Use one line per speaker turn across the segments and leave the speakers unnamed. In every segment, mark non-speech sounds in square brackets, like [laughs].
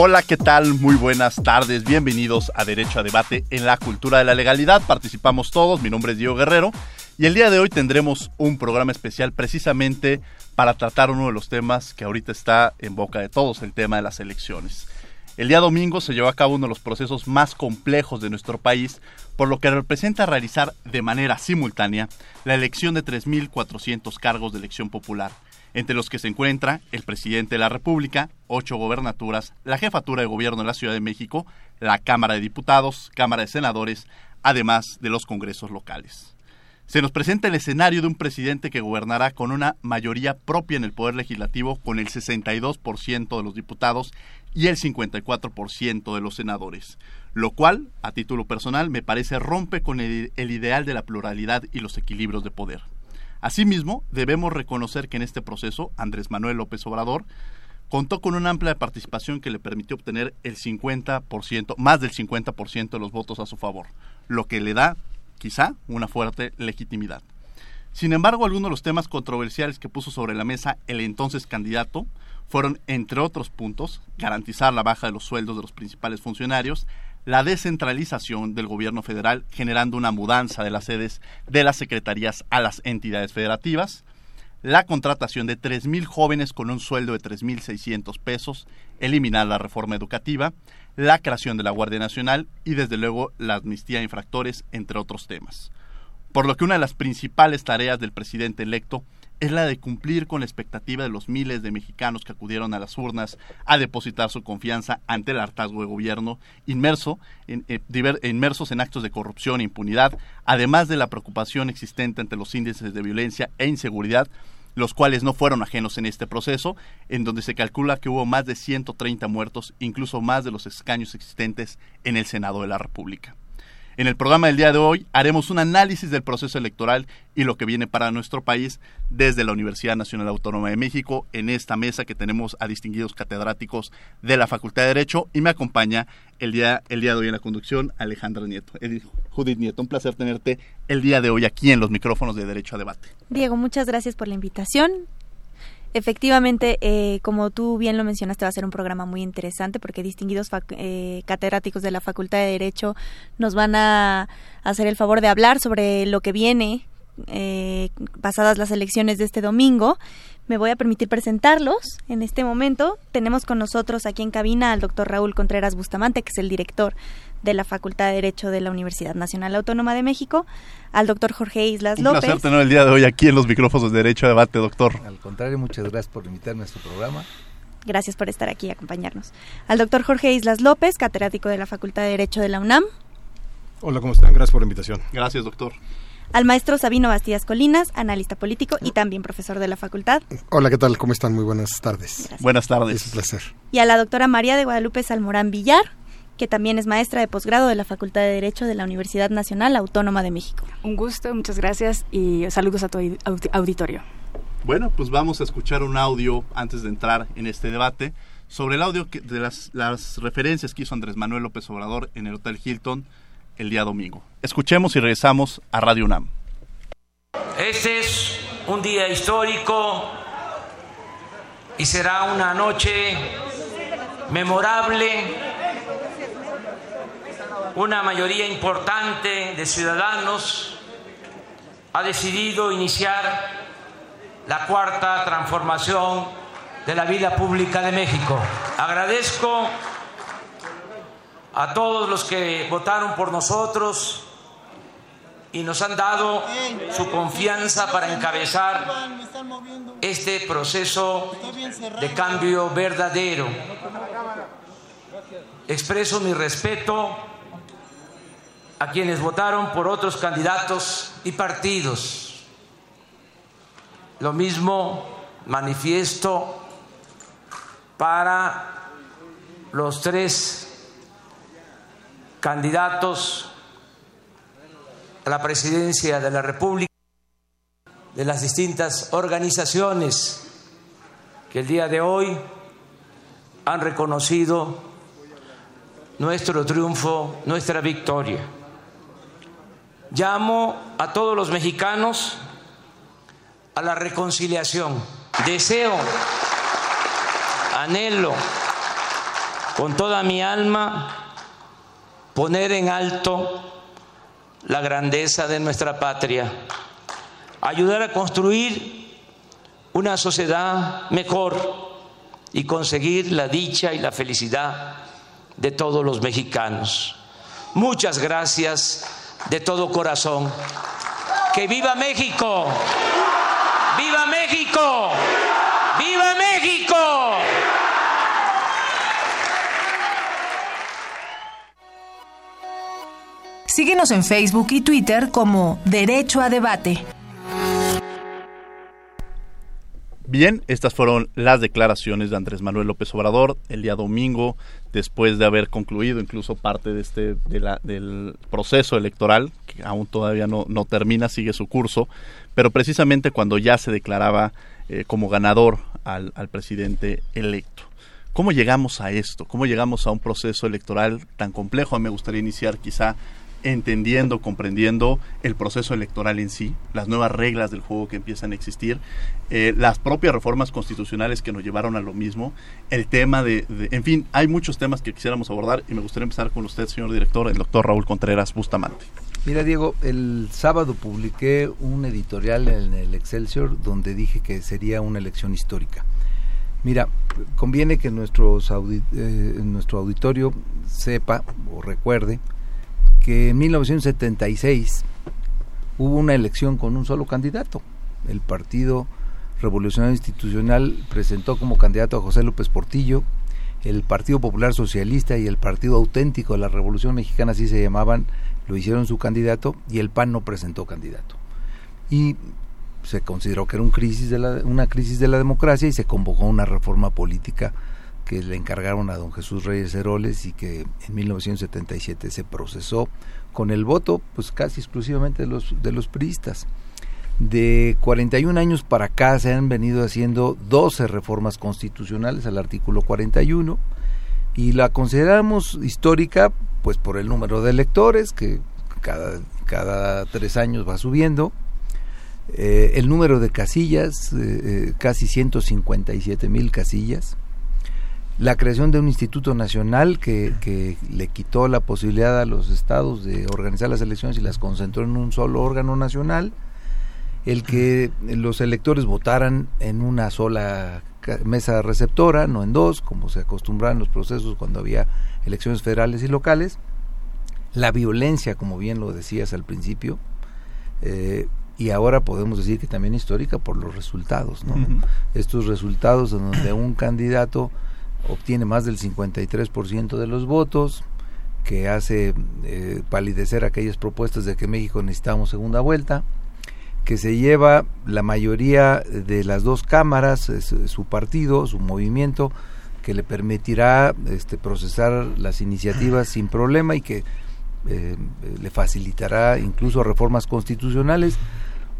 Hola, ¿qué tal? Muy buenas tardes. Bienvenidos a Derecho a Debate en la Cultura de la Legalidad. Participamos todos. Mi nombre es Diego Guerrero. Y el día de hoy tendremos un programa especial precisamente para tratar uno de los temas que ahorita está en boca de todos, el tema de las elecciones. El día domingo se llevó a cabo uno de los procesos más complejos de nuestro país, por lo que representa realizar de manera simultánea la elección de 3.400 cargos de elección popular entre los que se encuentra el presidente de la República, ocho gobernaturas, la jefatura de gobierno de la Ciudad de México, la Cámara de Diputados, Cámara de Senadores, además de los congresos locales. Se nos presenta el escenario de un presidente que gobernará con una mayoría propia en el Poder Legislativo con el 62% de los diputados y el 54% de los senadores, lo cual, a título personal, me parece rompe con el, el ideal de la pluralidad y los equilibrios de poder. Asimismo, debemos reconocer que en este proceso Andrés Manuel López Obrador contó con una amplia participación que le permitió obtener el 50%, más del 50% de los votos a su favor, lo que le da, quizá, una fuerte legitimidad. Sin embargo, algunos de los temas controversiales que puso sobre la mesa el entonces candidato fueron, entre otros puntos, garantizar la baja de los sueldos de los principales funcionarios, la descentralización del gobierno federal, generando una mudanza de las sedes de las secretarías a las entidades federativas, la contratación de 3.000 jóvenes con un sueldo de 3.600 pesos, eliminar la reforma educativa, la creación de la Guardia Nacional y desde luego la amnistía a infractores, entre otros temas. Por lo que una de las principales tareas del presidente electo es la de cumplir con la expectativa de los miles de mexicanos que acudieron a las urnas a depositar su confianza ante el hartazgo de gobierno inmerso en, eh, inmersos en actos de corrupción e impunidad, además de la preocupación existente ante los índices de violencia e inseguridad, los cuales no fueron ajenos en este proceso, en donde se calcula que hubo más de 130 muertos, incluso más de los escaños existentes en el Senado de la República. En el programa del día de hoy haremos un análisis del proceso electoral y lo que viene para nuestro país desde la Universidad Nacional Autónoma de México en esta mesa que tenemos a distinguidos catedráticos de la Facultad de Derecho y me acompaña el día, el día de hoy en la conducción Alejandra Nieto. Judith Nieto, un placer tenerte el día de hoy aquí en los micrófonos de Derecho a Debate.
Diego, muchas gracias por la invitación. Efectivamente, eh, como tú bien lo mencionaste, va a ser un programa muy interesante porque distinguidos eh, catedráticos de la Facultad de Derecho nos van a hacer el favor de hablar sobre lo que viene eh, pasadas las elecciones de este domingo. Me voy a permitir presentarlos en este momento. Tenemos con nosotros aquí en cabina al doctor Raúl Contreras Bustamante, que es el director de la Facultad de Derecho de la Universidad Nacional Autónoma de México, al doctor Jorge Islas López.
Un placer tener el día de hoy aquí en los micrófonos de Derecho a Debate, doctor.
Al contrario, muchas gracias por invitarme a su programa.
Gracias por estar aquí y acompañarnos. Al doctor Jorge Islas López, catedrático de la Facultad de Derecho de la UNAM.
Hola, ¿cómo están? Gracias por la invitación.
Gracias, doctor.
Al maestro Sabino Bastías Colinas, analista político y también profesor de la facultad.
Hola, ¿qué tal? ¿Cómo están? Muy buenas tardes.
Buenas tardes.
Es un placer.
Y a la doctora María de Guadalupe Salmorán Villar, que también es maestra de posgrado de la Facultad de Derecho de la Universidad Nacional Autónoma de México.
Un gusto, muchas gracias y saludos a tu auditorio.
Bueno, pues vamos a escuchar un audio antes de entrar en este debate sobre el audio de las, las referencias que hizo Andrés Manuel López Obrador en el Hotel Hilton el día domingo. Escuchemos y regresamos a Radio UNAM.
Este es un día histórico y será una noche memorable una mayoría importante de ciudadanos ha decidido iniciar la cuarta transformación de la vida pública de México. Agradezco a todos los que votaron por nosotros y nos han dado su confianza para encabezar este proceso de cambio verdadero. Expreso mi respeto a quienes votaron por otros candidatos y partidos. Lo mismo manifiesto para los tres candidatos a la presidencia de la República de las distintas organizaciones que el día de hoy han reconocido nuestro triunfo, nuestra victoria. Llamo a todos los mexicanos a la reconciliación. Deseo, anhelo con toda mi alma poner en alto la grandeza de nuestra patria, ayudar a construir una sociedad mejor y conseguir la dicha y la felicidad de todos los mexicanos. Muchas gracias de todo corazón. Que viva México. Viva México. Viva México.
Síguenos en Facebook y Twitter como Derecho a Debate.
Bien, estas fueron las declaraciones de Andrés Manuel López Obrador el día domingo, después de haber concluido incluso parte de este del proceso electoral, que aún todavía no, no, termina, sigue su curso, pero precisamente cuando ya se declaraba eh, como ganador al, al presidente electo. ¿Cómo llegamos a esto? ¿Cómo llegamos a un proceso electoral tan complejo? Me gustaría iniciar quizá entendiendo, comprendiendo el proceso electoral en sí, las nuevas reglas del juego que empiezan a existir, eh, las propias reformas constitucionales que nos llevaron a lo mismo, el tema de, en fin, hay muchos temas que quisiéramos abordar y me gustaría empezar con usted, señor director, el doctor Raúl Contreras Bustamante.
Mira, Diego, el sábado publiqué un editorial en el Excelsior donde dije que sería una elección histórica. Mira, conviene que nuestros eh, nuestro auditorio sepa o recuerde que en 1976 hubo una elección con un solo candidato. El Partido Revolucionario Institucional presentó como candidato a José López Portillo, el Partido Popular Socialista y el Partido Auténtico de la Revolución Mexicana, así se llamaban, lo hicieron su candidato y el PAN no presentó candidato. Y se consideró que era una crisis de la democracia y se convocó una reforma política que le encargaron a don Jesús Reyes Heroles y que en 1977 se procesó con el voto pues casi exclusivamente de los, de los priistas. De 41 años para acá se han venido haciendo 12 reformas constitucionales al artículo 41 y la consideramos histórica pues por el número de electores que cada, cada tres años va subiendo, eh, el número de casillas, eh, eh, casi 157 mil casillas, la creación de un instituto nacional que, que, le quitó la posibilidad a los estados de organizar las elecciones y las concentró en un solo órgano nacional, el que los electores votaran en una sola mesa receptora, no en dos, como se acostumbraba en los procesos cuando había elecciones federales y locales, la violencia, como bien lo decías al principio, eh, y ahora podemos decir que también histórica por los resultados, ¿no? Estos resultados en donde un candidato obtiene más del 53% de los votos, que hace eh, palidecer aquellas propuestas de que México necesitamos segunda vuelta, que se lleva la mayoría de las dos cámaras, su partido, su movimiento, que le permitirá este, procesar las iniciativas sin problema y que eh, le facilitará incluso reformas constitucionales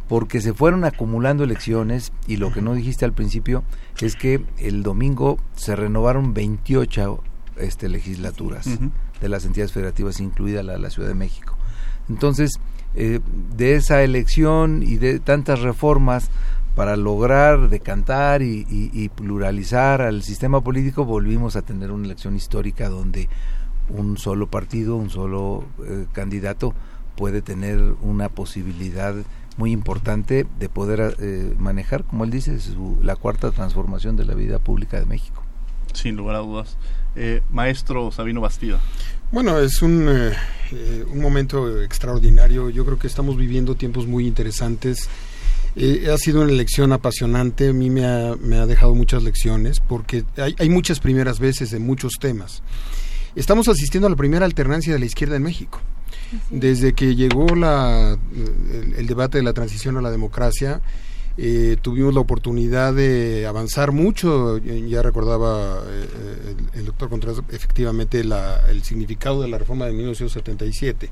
porque se fueron acumulando elecciones y lo que no dijiste al principio es que el domingo se renovaron 28 este, legislaturas de las entidades federativas, incluida la de la Ciudad de México. Entonces, eh, de esa elección y de tantas reformas para lograr decantar y, y, pluralizar al sistema político, volvimos a tener una elección histórica donde un solo partido, un solo eh, candidato puede tener una posibilidad muy importante de poder eh, manejar, como él dice, la cuarta transformación de la vida pública de México.
Sin lugar a dudas. Eh, maestro Sabino Bastida.
Bueno, es un, un momento extraordinario. Yo creo que estamos viviendo tiempos muy interesantes. ha sido una elección apasionante. A mí me ha, me ha dejado muchas lecciones porque hay, hay muchas primeras veces en muchos temas. Estamos asistiendo a la primera alternancia de la izquierda en México. Desde que llegó la, el, debate de la transición a la democracia, eh, tuvimos la oportunidad de avanzar mucho. Ya recordaba eh, el, doctor Contreras efectivamente el significado de la reforma de 1977.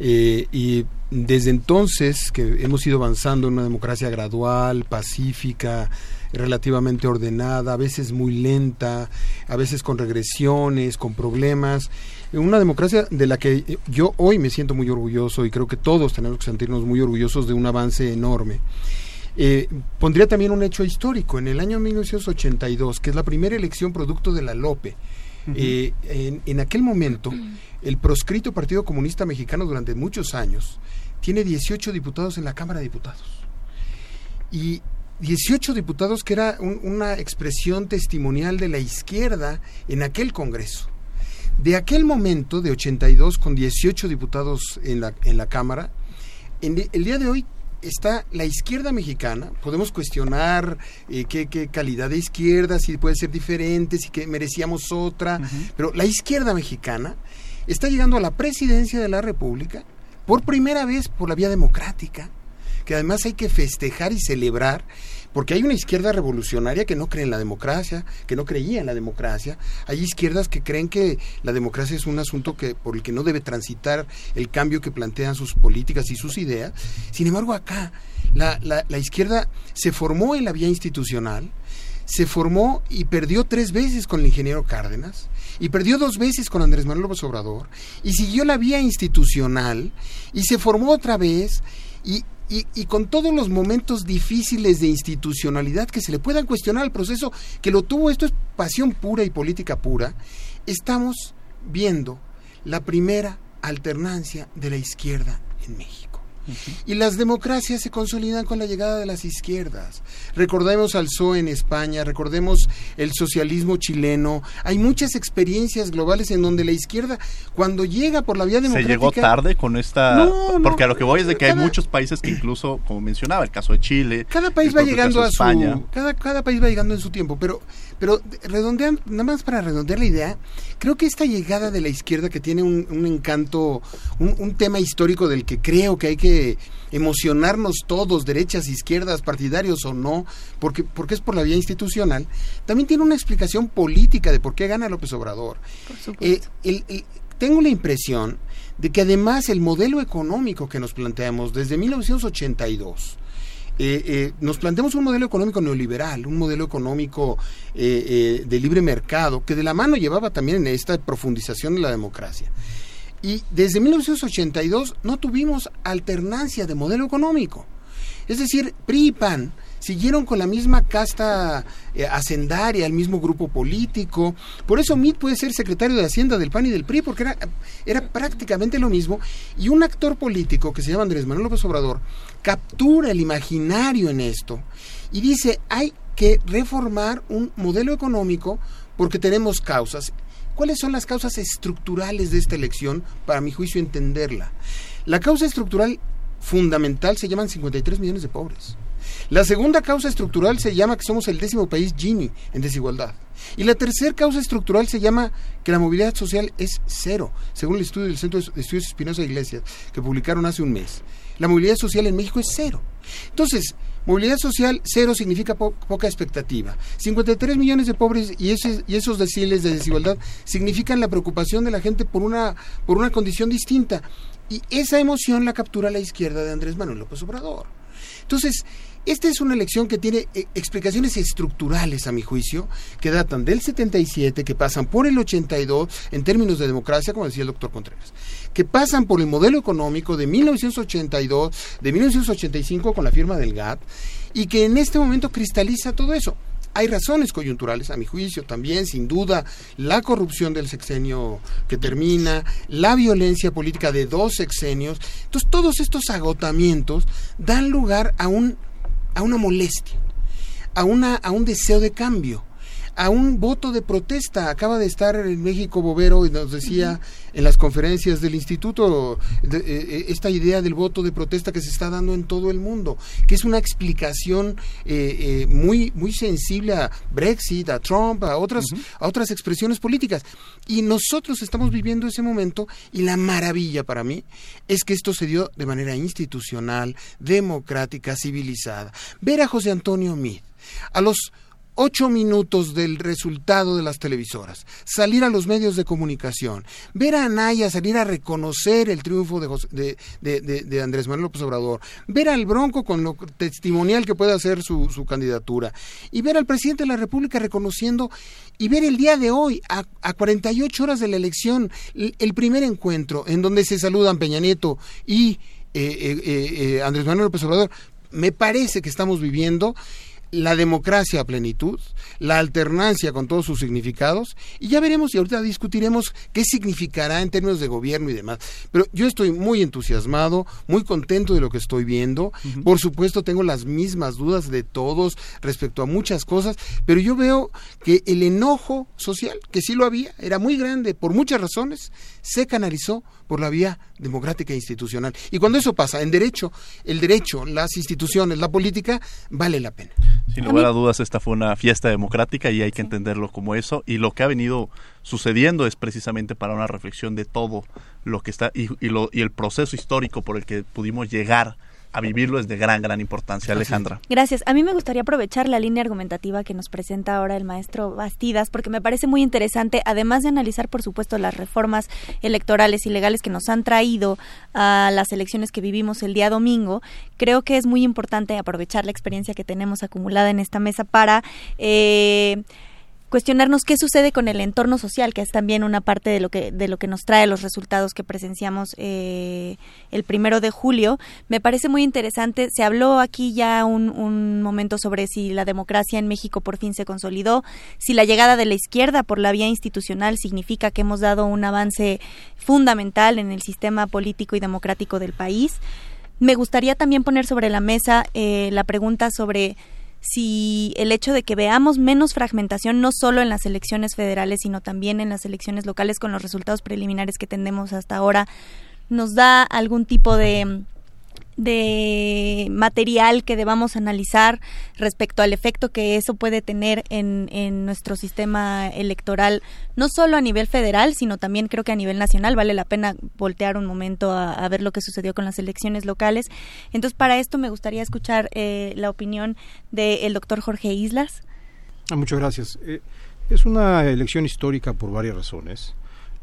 Eh, y desde entonces que hemos ido avanzando en una democracia gradual, pacífica, relativamente ordenada, a veces muy lenta, a veces con regresiones, con problemas. Una democracia de la que yo hoy me siento muy orgulloso y creo que todos tenemos que sentirnos muy orgullosos de un avance enorme. Eh, pondría también un hecho histórico. En el año 1982, que es la primera elección producto de la Lope, eh, en, en, aquel momento, el proscrito Partido Comunista Mexicano durante muchos años tiene 18 diputados en la Cámara de Diputados. Y 18 diputados que era una expresión testimonial de la izquierda en aquel Congreso. De aquel momento, de 82, con 18 diputados en la, en la Cámara, en el día de hoy está la izquierda mexicana, podemos cuestionar eh, qué, calidad de izquierda, si puede ser diferente, si que merecíamos otra, pero la izquierda mexicana está llegando a la presidencia de la República por primera vez por la vía democrática, que además hay que festejar y celebrar, porque hay una izquierda revolucionaria que no cree en la democracia, que no creía en la democracia, hay izquierdas que creen que la democracia es un asunto que por el que no debe transitar el cambio que plantean sus políticas y sus ideas. Sin embargo, acá la, la izquierda se formó en la vía institucional, se formó y perdió tres veces con el ingeniero Cárdenas, y perdió dos veces con Andrés Manuel López Obrador, y siguió la vía institucional, y se formó otra vez, y, y, con todos los momentos difíciles de institucionalidad que se le puedan cuestionar al proceso que lo tuvo, esto es pasión pura y política pura, estamos viendo la primera alternancia de la izquierda en México. Y las democracias se consolidan con la llegada de las izquierdas. Recordemos al PSOE en España, recordemos el socialismo chileno. Hay muchas experiencias globales en donde la izquierda, cuando llega por la vía democrática...
Se llegó tarde con esta... porque a lo que voy es de que hay muchos países que incluso, como mencionaba, el caso de Chile...
Cada país va llegando a su... Cada, cada país va llegando en su tiempo, pero pero redondean, nada más para redondear la idea, creo que esta llegada de la izquierda que tiene un, encanto, un, tema histórico del que creo que hay que emocionarnos todos, derechas, izquierdas, partidarios o no, porque, porque es por la vía institucional, también tiene una explicación política de por qué gana López Obrador. Eh, tengo la impresión de que además el modelo económico que nos planteamos desde 1982, eh, eh, nos planteamos un modelo económico neoliberal, un modelo económico eh, de libre mercado, que de la mano llevaba también en esta profundización de la democracia. Y desde 1982 no tuvimos alternancia de modelo económico. Es decir, PRI PAN siguieron con la misma casta eh, hacendaria, el mismo grupo político. Por eso Mitt puede ser secretario de Hacienda del PAN y del PRI, porque era, era prácticamente lo mismo. Y un actor político que se llama Andrés Manuel López Obrador captura el imaginario en esto y dice, hay que reformar un modelo económico porque tenemos causas. ¿Cuáles son las causas estructurales de esta elección? Para mi juicio, entenderla. La causa estructural fundamental se llaman 53 millones de pobres. La segunda causa estructural se llama que somos el décimo país Gini en desigualdad. Y la tercera causa estructural se llama que la movilidad social es cero, según el estudio del Centro de Estudios Espinosa Iglesias, que publicaron hace un mes. La movilidad social en México es cero. Entonces, movilidad social cero significa poca expectativa. 53 millones de pobres y, ese, y esos deciles de desigualdad significan la preocupación de la gente por una, por una condición distinta. Y esa emoción la captura la izquierda de Andrés Manuel López Obrador. Entonces, esta es una elección que tiene eh, explicaciones estructurales, a mi juicio, que datan del 77, que pasan por el 82 en términos de democracia, como decía el doctor Contreras, que pasan por el modelo económico de 1982, de 1985 con la firma del GATT, y que en este momento cristaliza todo eso. hay razones coyunturales, a mi juicio también, sin duda, la corrupción del sexenio que termina, la violencia política de dos sexenios. Entonces, todos estos agotamientos dan lugar a, un, a una molestia, a, una, a un deseo de cambio a un voto de protesta. Acaba de estar en México Bovero y nos decía en las conferencias del instituto eh, eh, esta idea del voto de protesta que se está dando en todo el mundo, que es una explicación eh, muy, muy sensible a Brexit, a Trump, a otras, a otras expresiones políticas. Y nosotros estamos viviendo ese momento y la maravilla para mí es que esto se dio de manera institucional, democrática, civilizada. Ver a José Antonio Meade a los ocho minutos del resultado de las televisoras, salir a los medios de comunicación, ver a Anaya salir a reconocer el triunfo de, de, Andrés Manuel López Obrador, ver al Bronco con lo testimonial que puede hacer su, candidatura, y ver al presidente de la República reconociendo, y ver el día de hoy, a, a 48 horas de la elección, el, primer encuentro en donde se saludan Peña Nieto y eh, eh, eh, Andrés Manuel López Obrador, me parece que estamos viviendo la democracia a plenitud, la alternancia con todos sus significados, y ya veremos y ahorita discutiremos qué significará en términos de gobierno y demás. Pero yo estoy muy entusiasmado, muy contento de lo que estoy viendo. Por supuesto, tengo las mismas dudas de todos respecto a muchas cosas, pero yo veo que el enojo social, que sí lo había, era muy grande por muchas razones, se canalizó por la vía democrática e institucional. Y cuando eso pasa, en derecho, el derecho, las instituciones, la política, vale la pena.
Sin lugar a dudas, esta fue una fiesta democrática y hay que entenderlo como eso. Y lo que ha venido sucediendo es precisamente para una reflexión de todo lo que está y, lo, y el proceso histórico por el que pudimos llegar a vivirlo es de gran, gran importancia, Alejandra.
Gracias. A mí me gustaría aprovechar la línea argumentativa que nos presenta ahora el maestro Bastidas, porque me parece muy interesante, además de analizar, por supuesto, las reformas electorales y legales que nos han traído a las elecciones que vivimos el día domingo, creo que es muy importante aprovechar la experiencia que tenemos acumulada en esta mesa para... Eh, cuestionarnos qué sucede con el entorno social, que es también una parte de lo que, de lo que nos trae los resultados que presenciamos eh, el primero de julio. Me parece muy interesante. Se habló aquí ya un, un momento sobre si la democracia en México por fin se consolidó, si la llegada de la izquierda por la vía institucional significa que hemos dado un avance fundamental en el sistema político y democrático del país. Me gustaría también poner sobre la mesa eh, la pregunta sobre si el hecho de que veamos menos fragmentación no solo en las elecciones federales, sino también en las elecciones locales con los resultados preliminares que tenemos hasta ahora, nos da algún tipo de de material que debamos analizar respecto al efecto que eso puede tener en, en, nuestro sistema electoral, no solo a nivel federal, sino también creo que a nivel nacional. Vale la pena voltear un momento a, ver lo que sucedió con las elecciones locales. Entonces, para esto me gustaría escuchar eh, la opinión del doctor Jorge Islas.
Ah, muchas gracias. Eh, es una elección histórica por varias razones.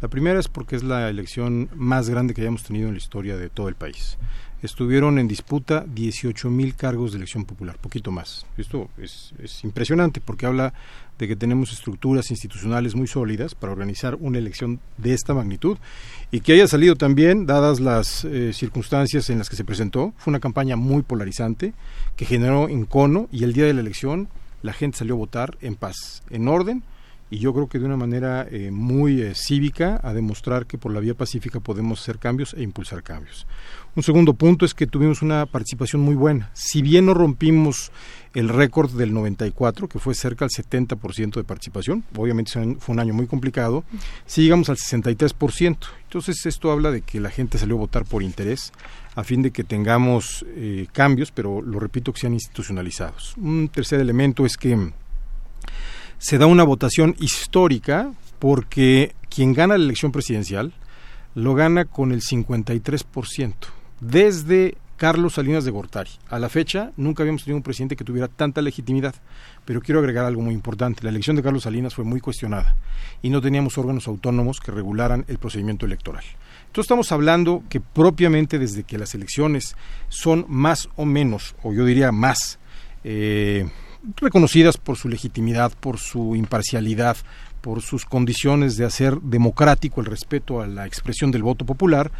La primera es porque es la elección más grande que hayamos tenido en la historia de todo el país estuvieron en disputa 18 mil cargos de elección popular, poquito más. Esto es, impresionante porque habla de que tenemos estructuras institucionales muy sólidas para organizar una elección de esta magnitud y que haya salido también, dadas las eh, circunstancias en las que se presentó, fue una campaña muy polarizante que generó encono y el día de la elección la gente salió a votar en paz, en orden y yo creo que de una manera eh, muy eh, cívica a demostrar que por la vía pacífica podemos hacer cambios e impulsar cambios. Un segundo punto es que tuvimos una participación muy buena. Si bien no rompimos el récord del 94, que fue cerca del 70% de participación, obviamente fue un año muy complicado, sí llegamos al 63%. Entonces esto habla de que la gente salió a votar por interés, a fin de que tengamos eh, cambios, pero lo repito, que sean institucionalizados. Un tercer elemento es que se da una votación histórica porque quien gana la elección presidencial lo gana con el 53% desde Carlos Salinas de Gortari. A la fecha nunca habíamos tenido un presidente que tuviera tanta legitimidad, pero quiero agregar algo muy importante. La elección de Carlos Salinas fue muy cuestionada y no teníamos órganos autónomos que regularan el procedimiento electoral. Entonces estamos hablando que propiamente desde que las elecciones son más o menos, o yo diría más, eh, reconocidas por su legitimidad, por su imparcialidad, por sus condiciones de hacer democrático el respeto a la expresión del voto popular.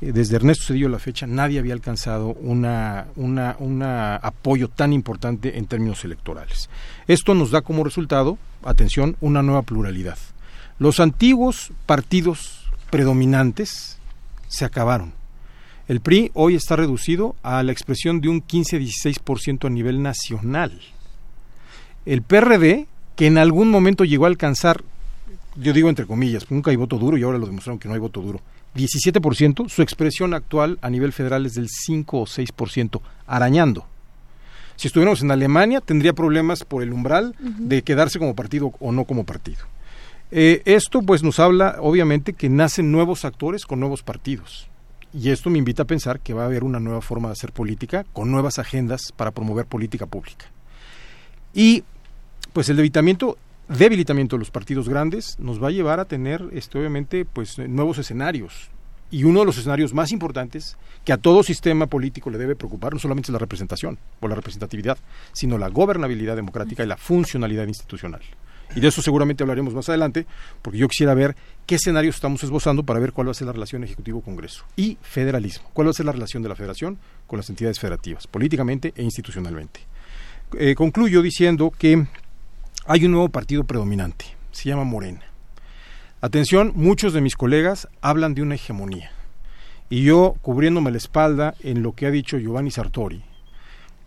Eh, desde Ernesto Cedillo a la fecha nadie había alcanzado una, una, un apoyo tan importante en términos electorales. Esto nos da como resultado, atención, una nueva pluralidad. Los antiguos partidos predominantes se acabaron. El PRI hoy está reducido a la expresión de un 15-16% a nivel nacional. El PRD que en algún momento llegó a alcanzar, yo digo entre comillas, nunca hay voto duro y ahora lo demostraron que no hay voto duro, 17%, su expresión actual a nivel federal es del 5 o 6%, arañando. Si estuviéramos en Alemania, tendría problemas por el umbral de quedarse como partido o no como partido. Eh, esto pues nos habla, obviamente, que nacen nuevos actores con nuevos partidos. Y esto me invita a pensar que va a haber una nueva forma de hacer política, con nuevas agendas para promover política pública. Y pues el debilitamiento debilitamiento de los partidos grandes nos va a llevar a tener este, obviamente pues nuevos escenarios. Y uno de los escenarios más importantes que a todo sistema político le debe preocupar no solamente es la representación o la representatividad sino la gobernabilidad democrática y la funcionalidad institucional. Y de eso seguramente hablaremos más adelante porque yo quisiera ver qué escenarios estamos esbozando para ver cuál va a ser la relación ejecutivo-congreso y federalismo. Cuál va a ser la relación de la federación con las entidades federativas políticamente e institucionalmente eh, concluyo diciendo que hay un nuevo partido predominante, se llama Morena. Atención, muchos de mis colegas hablan de una hegemonía. Y yo, cubriéndome la espalda en lo que ha dicho Giovanni Sartori,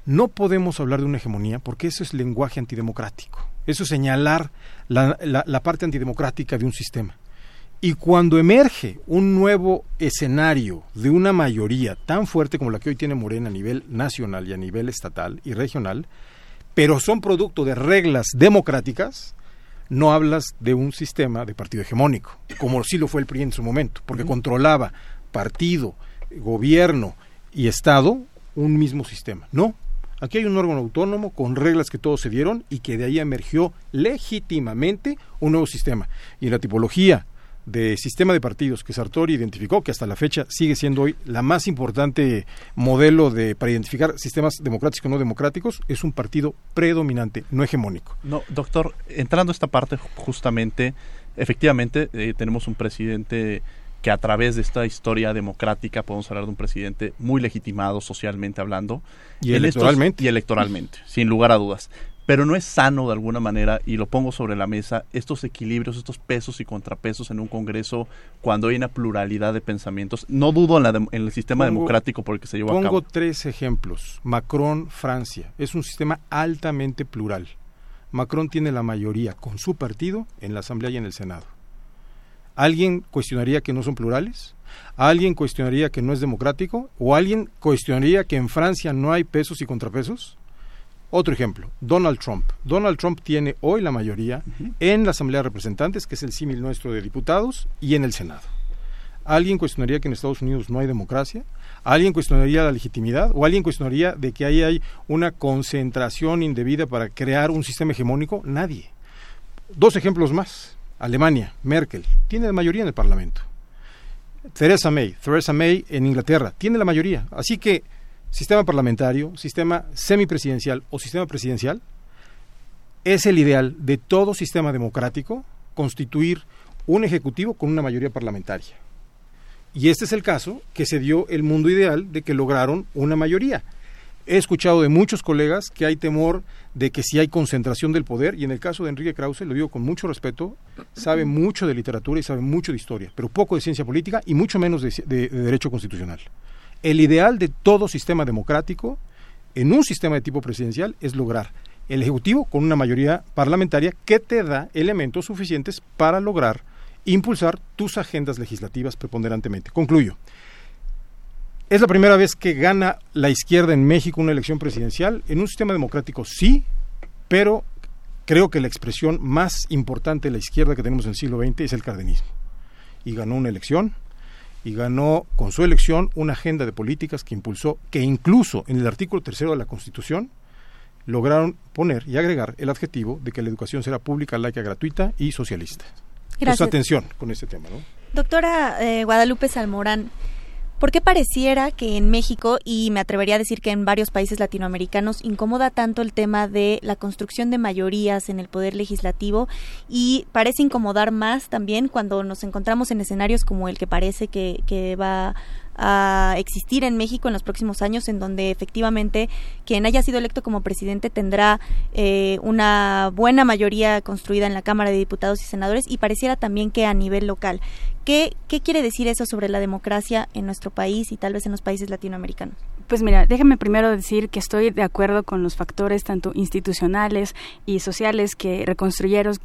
no podemos hablar de una hegemonía porque eso es lenguaje antidemocrático. Eso es señalar la, la parte antidemocrática de un sistema. Y cuando emerge un nuevo escenario de una mayoría tan fuerte como la que hoy tiene Morena a nivel nacional y a nivel estatal y regional, pero son producto de reglas democráticas, no hablas de un sistema de partido hegemónico, como sí lo fue el PRI en su momento, porque controlaba partido, gobierno y Estado un mismo sistema. No, aquí hay un órgano autónomo con reglas que todos se dieron y que de ahí emergió legítimamente un nuevo sistema. Y en la tipología de sistema de partidos que Sartori identificó, que hasta la fecha sigue siendo hoy la más importante modelo de para identificar sistemas democráticos o no democráticos, es un partido predominante, no hegemónico.
No, doctor, entrando a esta parte justamente, efectivamente eh, tenemos un presidente que a través de esta historia democrática podemos hablar de un presidente muy legitimado socialmente hablando.
Y electoralmente.
y electoralmente, sin lugar a dudas pero no es sano de alguna manera, y lo pongo sobre la mesa, estos equilibrios, estos pesos y contrapesos en un Congreso cuando hay una pluralidad de pensamientos. No dudo en, el sistema democrático porque se llevó a cabo.
Pongo tres ejemplos. Macron, Francia. Es un sistema altamente plural. Macron tiene la mayoría con su partido en la Asamblea y en el Senado. ¿Alguien cuestionaría que no son plurales? ¿Alguien cuestionaría que no es democrático? ¿O alguien cuestionaría que en Francia no hay pesos y contrapesos? Otro ejemplo, Donald Trump. Donald Trump tiene hoy la mayoría en la Asamblea de Representantes, que es el símil nuestro de diputados, y en el Senado. ¿Alguien cuestionaría que en Estados Unidos no hay democracia? ¿Alguien cuestionaría la legitimidad? ¿O alguien cuestionaría de que ahí hay una concentración indebida para crear un sistema hegemónico? Nadie. Dos ejemplos más. Alemania, Merkel, tiene la mayoría en el Parlamento. Theresa May, Theresa May en Inglaterra, tiene la mayoría. Así que sistema parlamentario, sistema semipresidencial o sistema presidencial, es el ideal de todo sistema democrático constituir un ejecutivo con una mayoría parlamentaria. Y este es el caso que se dio el mundo ideal de que lograron una mayoría. He escuchado de muchos colegas que hay temor de que si hay concentración del poder, y en el caso de Enrique Krause, lo digo con mucho respeto, sabe mucho de literatura y sabe mucho de historia, pero poco de ciencia política y mucho menos de, de derecho constitucional. El ideal de todo sistema democrático en un sistema de tipo presidencial es lograr el Ejecutivo con una mayoría parlamentaria que te da elementos suficientes para lograr impulsar tus agendas legislativas preponderantemente. Concluyo. Es la primera vez que gana la izquierda en México una elección presidencial. En un sistema democrático sí, pero creo que la expresión más importante de la izquierda que tenemos en el siglo XX es el cardenismo. Y ganó una elección y ganó con su elección una agenda de políticas que impulsó, que incluso en el artículo tercero de la Constitución lograron poner y agregar el adjetivo de que la educación será pública, laica, gratuita y socialista. Gracias. atención con este tema. ¿no?
Doctora eh, Guadalupe Salmorán, ¿Por qué pareciera que en México, y me atrevería a decir que en varios países latinoamericanos, incomoda tanto el tema de la construcción de mayorías en el poder legislativo y parece incomodar más también cuando nos encontramos en escenarios como el que parece que, que va a existir en México en los próximos años, en donde efectivamente quien haya sido electo como presidente tendrá eh, una buena mayoría construida en la Cámara de Diputados y Senadores y pareciera también que a nivel local. ¿Qué, ¿Qué quiere decir eso sobre la democracia en nuestro país y tal vez en los países latinoamericanos?
Pues mira, déjame primero decir que estoy de acuerdo con los factores tanto institucionales y sociales que reconstruyeron,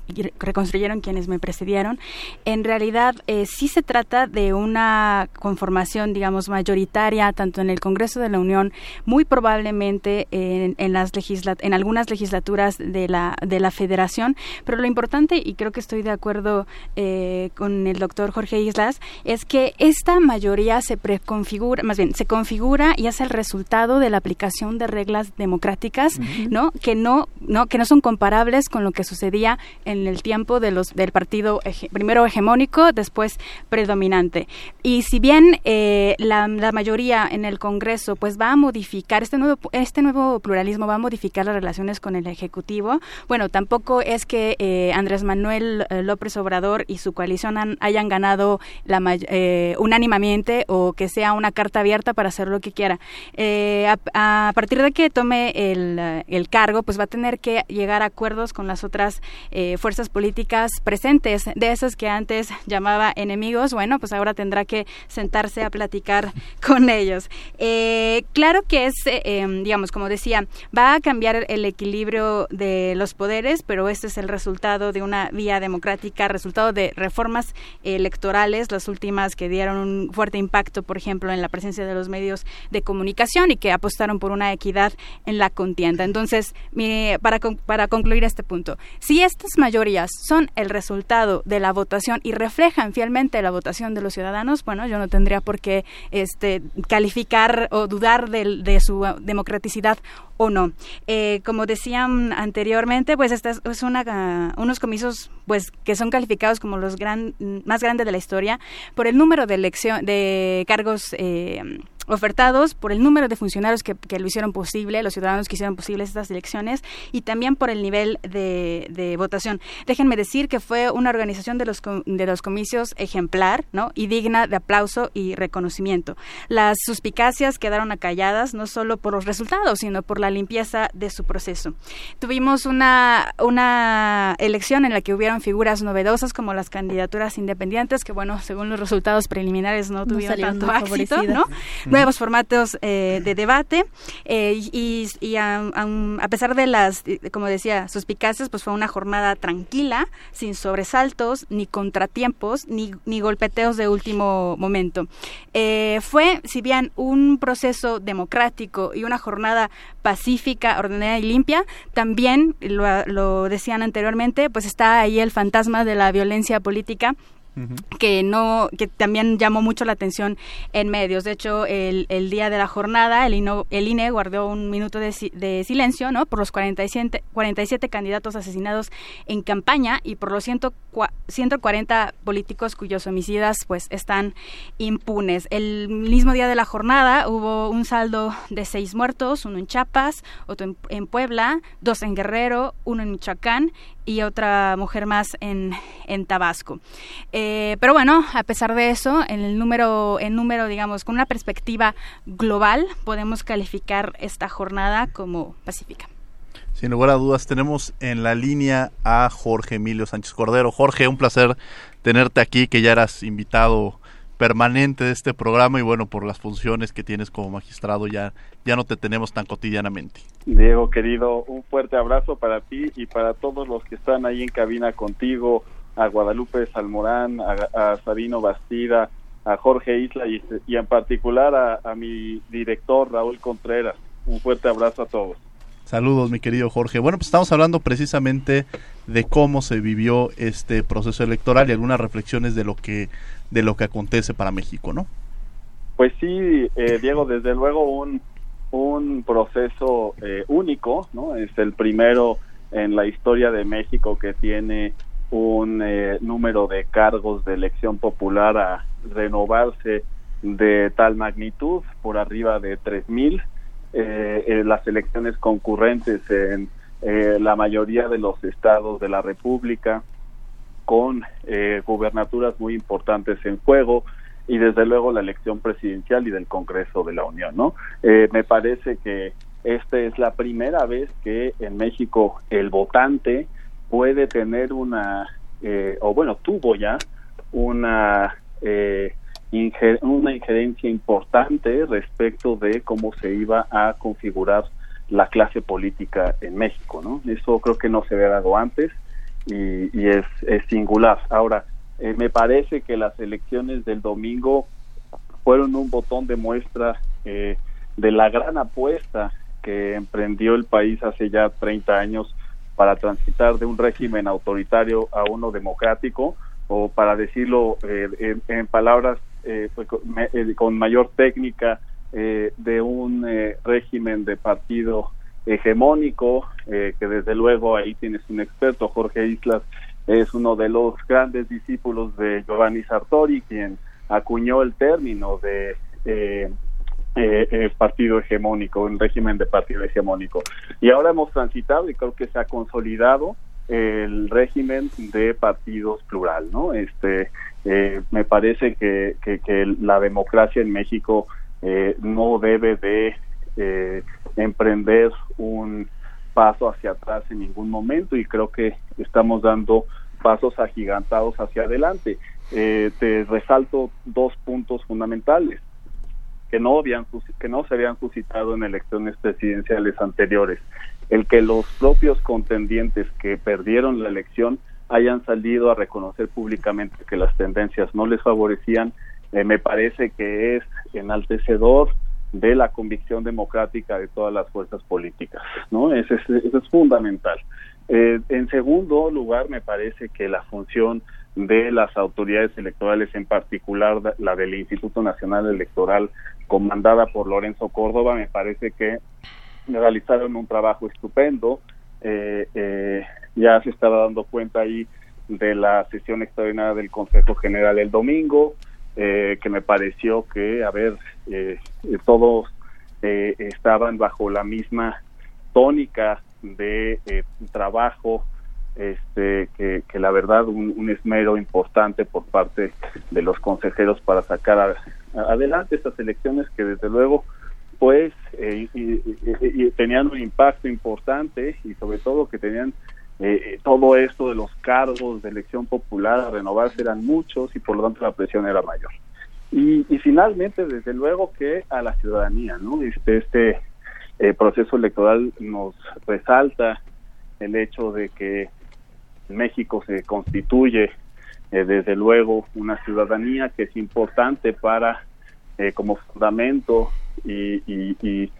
reconstruyeron quienes me precedieron. En realidad, eh, sí se trata de una conformación, digamos, mayoritaria, tanto en el Congreso de la Unión, muy probablemente en, en las en algunas legislaturas de la, de la Federación. Pero lo importante, y creo que estoy de acuerdo eh, con el doctor Jorge Islas, es que esta mayoría se preconfigura, más bien, se configura y hace el resultado de la aplicación de reglas democráticas, ¿no? Que no, no, que no son comparables con lo que sucedía en el tiempo de los del partido primero hegemónico, después predominante. Y si bien eh, la, mayoría en el Congreso, pues va a modificar este nuevo este nuevo pluralismo va a modificar las relaciones con el ejecutivo. Bueno, tampoco es que eh, Andrés Manuel eh, López Obrador y su coalición hayan ganado la unánimamente o que sea una carta abierta para hacer lo que quiera. Eh, a, partir de que tome el, cargo, pues va a tener que llegar a acuerdos con las otras eh, fuerzas políticas presentes, de esas que antes llamaba enemigos, bueno, pues ahora tendrá que sentarse a platicar [laughs] con ellos. Eh, claro que es, em, digamos, como decía, va a cambiar el equilibrio de los poderes, pero este es el resultado de una vía democrática, resultado de reformas electorales, las últimas que dieron un fuerte impacto, por ejemplo, en la presencia de los medios de comunicación y que apostaron por una equidad en la contienda. Entonces, para, para concluir este punto, si estas mayorías son el resultado de la votación y reflejan fielmente la votación de los ciudadanos, bueno, yo no tendría por qué este, calificar o dudar de, de su democraticidad o no. Eh, como decían anteriormente, pues esta es una, unos comicios pues que son calificados como los gran, más grandes de la historia por el número de elección de cargos eh, ofertados, por el número de funcionarios que, lo hicieron posible, los ciudadanos que hicieron posibles estas elecciones y también por el nivel de, votación. Déjenme decir que fue una organización de los, de los comicios ejemplar ¿no? y digna de aplauso y reconocimiento. Las suspicacias quedaron acalladas no solo por los resultados, sino por la limpieza de su proceso. Tuvimos una, una elección en la que hubieron figuras novedosas como las candidaturas independientes, que bueno, según los resultados preliminares no, tuvieron tanto éxito, ¿no? Nuevos formatos eh, de debate eh, y, a, pesar de las, como decía, suspicacias, pues fue una jornada tranquila, sin sobresaltos, ni contratiempos, ni, ni golpeteos de último momento. Eh, fue, si bien un proceso democrático y una jornada pacífica, ordenada y limpia, también, lo, lo decían anteriormente, pues está ahí el fantasma de la violencia política que no que también llamó mucho la atención en medios. De hecho, el, día de la jornada, el, el INE guardó un minuto de, silencio ¿no? por los 47, 47 candidatos asesinados en campaña y por los 140 políticos cuyos homicidas pues están impunes. El mismo día de la jornada hubo un saldo de seis muertos, uno en Chiapas, otro en Puebla, dos en Guerrero, uno en Michoacán y otra mujer más en, en Tabasco. Eh, pero bueno, a pesar de eso, en el número, en número, digamos, con una perspectiva global, podemos calificar esta jornada como pacífica.
Sin lugar a dudas, tenemos en la línea a Jorge Emilio Sánchez Cordero. Jorge, un placer tenerte aquí, que ya eras invitado permanente de este programa y bueno, por las funciones que tienes como magistrado ya, ya no te tenemos tan cotidianamente.
Diego, querido, un fuerte abrazo para ti y para todos los que están ahí en cabina contigo, a Guadalupe Salmorán, a, Sabino Bastida, a Jorge Isla y, en particular a, a mi director Raúl Contreras. Un fuerte abrazo a todos.
Saludos, mi querido Jorge. Bueno, pues estamos hablando precisamente de cómo se vivió este proceso electoral y algunas reflexiones de lo que de lo que acontece para México, ¿no?
Pues sí, eh, Diego, desde luego un, un proceso eh, único, ¿no? Es el primero en la historia de México que tiene un eh, número de cargos de elección popular a renovarse de tal magnitud, por arriba de 3.000, eh, las elecciones concurrentes en la mayoría de los estados de la República, con gubernaturas muy importantes en juego, y desde luego la elección presidencial y del Congreso de la Unión, ¿no? Eh, me parece que esta es la primera vez que en México el votante puede tener una, eh, o bueno, tuvo ya una, eh, una injerencia importante respecto de cómo se iba a configurar la clase política en México, ¿no? Eso creo que no se había dado antes y, y es, es singular. Ahora, eh, me parece que las elecciones del domingo fueron un botón de muestra eh, de la gran apuesta que emprendió el país hace ya 30 años para transitar de un régimen autoritario a uno democrático, o para decirlo eh, en, palabras con, mayor técnica, de un régimen de partido hegemónico, que desde luego ahí tienes un experto, Jorge Islas, es uno de los grandes discípulos de Giovanni Sartori, quien acuñó el término de eh, eh, eh, partido hegemónico, un régimen de partido hegemónico. Y ahora hemos transitado y creo que se ha consolidado el régimen de partidos plural, ¿no? Este, me parece que, que, la democracia en México no debe de emprender un paso hacia atrás en ningún momento y creo que estamos dando pasos agigantados hacia adelante. Eh, te resalto dos puntos fundamentales que no habían que no se habían suscitado en elecciones presidenciales anteriores. El que los propios contendientes que perdieron la elección hayan salido a reconocer públicamente que las tendencias no les favorecían, eh, me parece que es enaltecedor de la convicción democrática de todas las fuerzas políticas, ¿no? Eso es, eso es fundamental. Eh, en segundo lugar, me parece que la función de las autoridades electorales, en particular la del Instituto Nacional Electoral, comandada por Lorenzo Córdoba, me parece que realizaron un trabajo estupendo. Eh, eh, ya se estaba dando cuenta ahí de la sesión extraordinaria del Consejo General el domingo, eh, que me pareció que, a ver, eh, todos eh, estaban bajo la misma tónica de trabajo, este, que, la verdad un, esmero importante por parte de los consejeros para sacar adelante estas elecciones que desde luego pues tenían un impacto importante y sobre todo que tenían eh, todo esto de los cargos de elección popular a renovarse eran muchos y por lo tanto la presión era mayor. Y, finalmente, desde luego que a la ciudadanía, ¿no? Este, este eh, proceso electoral nos resalta el hecho de que México se constituye eh, desde luego una ciudadanía que es importante para como fundamento y, y, y,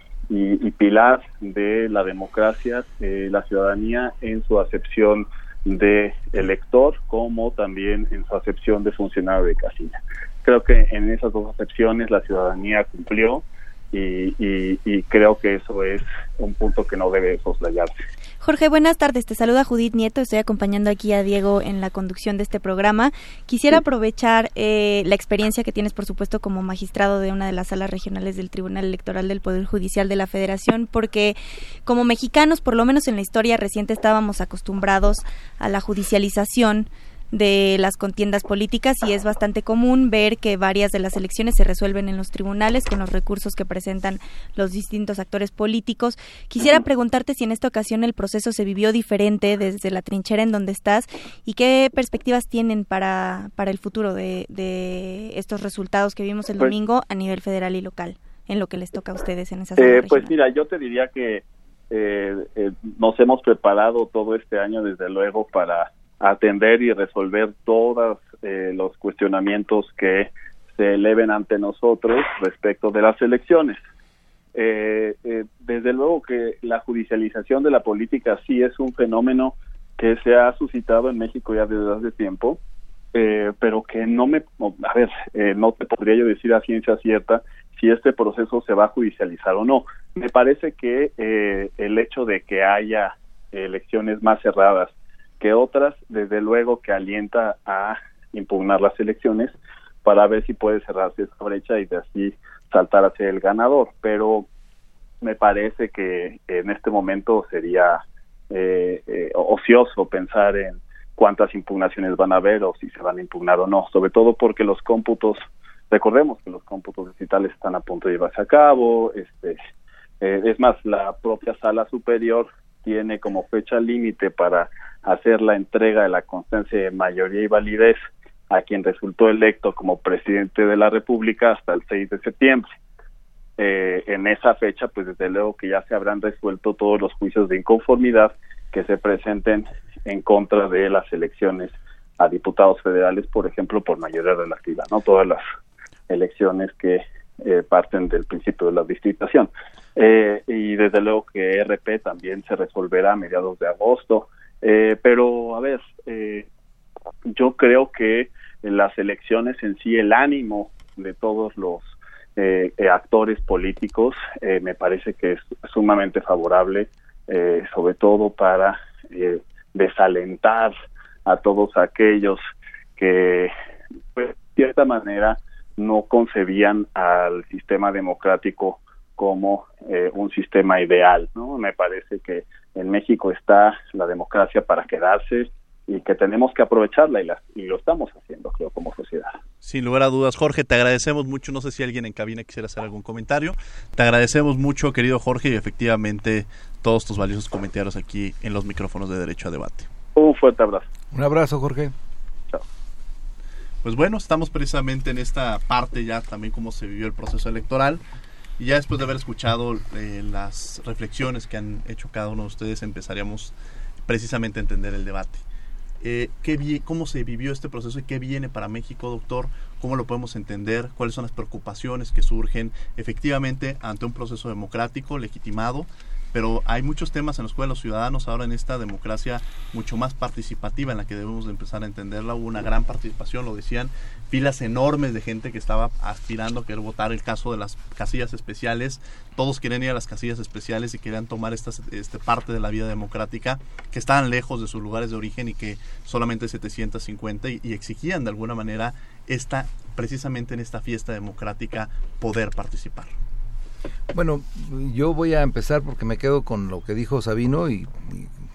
pilar de la democracia, eh, la ciudadanía en su acepción de elector como también en su acepción de funcionario de casilla. Creo que en esas dos acepciones la ciudadanía cumplió y, y creo que eso es un punto que no debe soslayarse.
Jorge, buenas tardes. Te saluda Judith Nieto. Estoy acompañando aquí a Diego en la conducción de este programa. Quisiera aprovechar eh, la experiencia que tienes, por supuesto, como magistrado de una de las salas regionales del Tribunal Electoral del Poder Judicial de la Federación, porque como mexicanos, por lo menos en la historia reciente, estábamos acostumbrados a la judicialización de las contiendas políticas y es bastante común ver que varias de las elecciones se resuelven en los tribunales con los recursos que presentan los distintos actores políticos. Quisiera preguntarte si en esta ocasión el proceso se vivió diferente desde la trinchera en donde estás y qué perspectivas tienen para, para el futuro de, estos resultados que vimos el pues domingo a nivel federal y local, en lo que les toca a ustedes en esas
eh, Pues mira, yo te diría que eh, eh, nos hemos preparado todo este año desde luego para atender y resolver todos eh, los cuestionamientos que se eleven ante nosotros respecto de las elecciones. Eh, eh, desde luego que la judicialización de la política sí es un fenómeno que se ha suscitado en México ya desde hace tiempo, pero que no me, a ver, no te podría yo decir a ciencia cierta si este proceso se va a judicializar o no. Me parece que el hecho de que haya elecciones más cerradas que otras, desde luego que alienta a impugnar las elecciones para ver si puede cerrarse esa brecha y de así saltar hacia el ganador. Pero me parece que en este momento sería eh, eh, ocioso pensar en cuántas impugnaciones van a haber o si se van a impugnar o no, sobre todo porque los cómputos, recordemos que los cómputos digitales están a punto de llevarse a cabo, este, eh, es más, la propia sala superior tiene como fecha límite para hacer la entrega de la constancia de mayoría y validez a quien resultó electo como presidente de la República hasta el 6 de septiembre. Eh, en esa fecha, pues desde luego que ya se habrán resuelto todos los juicios de inconformidad que se presenten en contra de las elecciones a diputados federales, por ejemplo, por mayoría relativa, ¿no? Todas las elecciones que eh, parten del principio de la distritación. Eh, y desde luego que RP también se resolverá a mediados de agosto. Eh, pero, a ver, yo creo que las elecciones en sí, el ánimo de todos los actores políticos me parece que es sumamente favorable, sobre todo para desalentar a todos aquellos que, pues, de cierta manera, no concebían al sistema democrático como eh, un sistema ideal, ¿no? Me parece que en México está la democracia para quedarse y que tenemos que aprovecharla y, la, y lo estamos haciendo, creo, como sociedad.
Sin lugar a dudas, Jorge, te agradecemos mucho. No sé si alguien en cabina quisiera hacer algún comentario. Te agradecemos mucho, querido Jorge, y efectivamente todos tus valiosos comentarios aquí en los micrófonos de Derecho a Debate.
Un fuerte abrazo.
Un abrazo, Jorge.
Pues bueno, estamos precisamente en esta parte ya también cómo se vivió el proceso electoral. Y ya después de haber escuchado eh, las reflexiones que han hecho cada uno de ustedes, empezaríamos precisamente a entender el debate. Eh, ¿qué ¿Cómo se vivió este proceso y qué viene para México, doctor? ¿Cómo lo podemos entender? ¿Cuáles son las preocupaciones que surgen efectivamente ante un proceso democrático, legitimado, pero hay muchos temas en los cuales los ciudadanos ahora en esta democracia mucho más participativa en la que debemos de empezar a entenderla, hubo una gran participación, lo decían, filas enormes de gente que estaba aspirando a querer votar el caso de las casillas especiales, todos querían ir a las casillas especiales y querían tomar esta este, parte de la vida democrática que estaban lejos de sus lugares de origen y que solamente 750 y, y exigían de alguna manera esta precisamente en esta fiesta democrática poder participar.
Bueno, yo voy a empezar porque me quedo con lo que dijo Sabino y,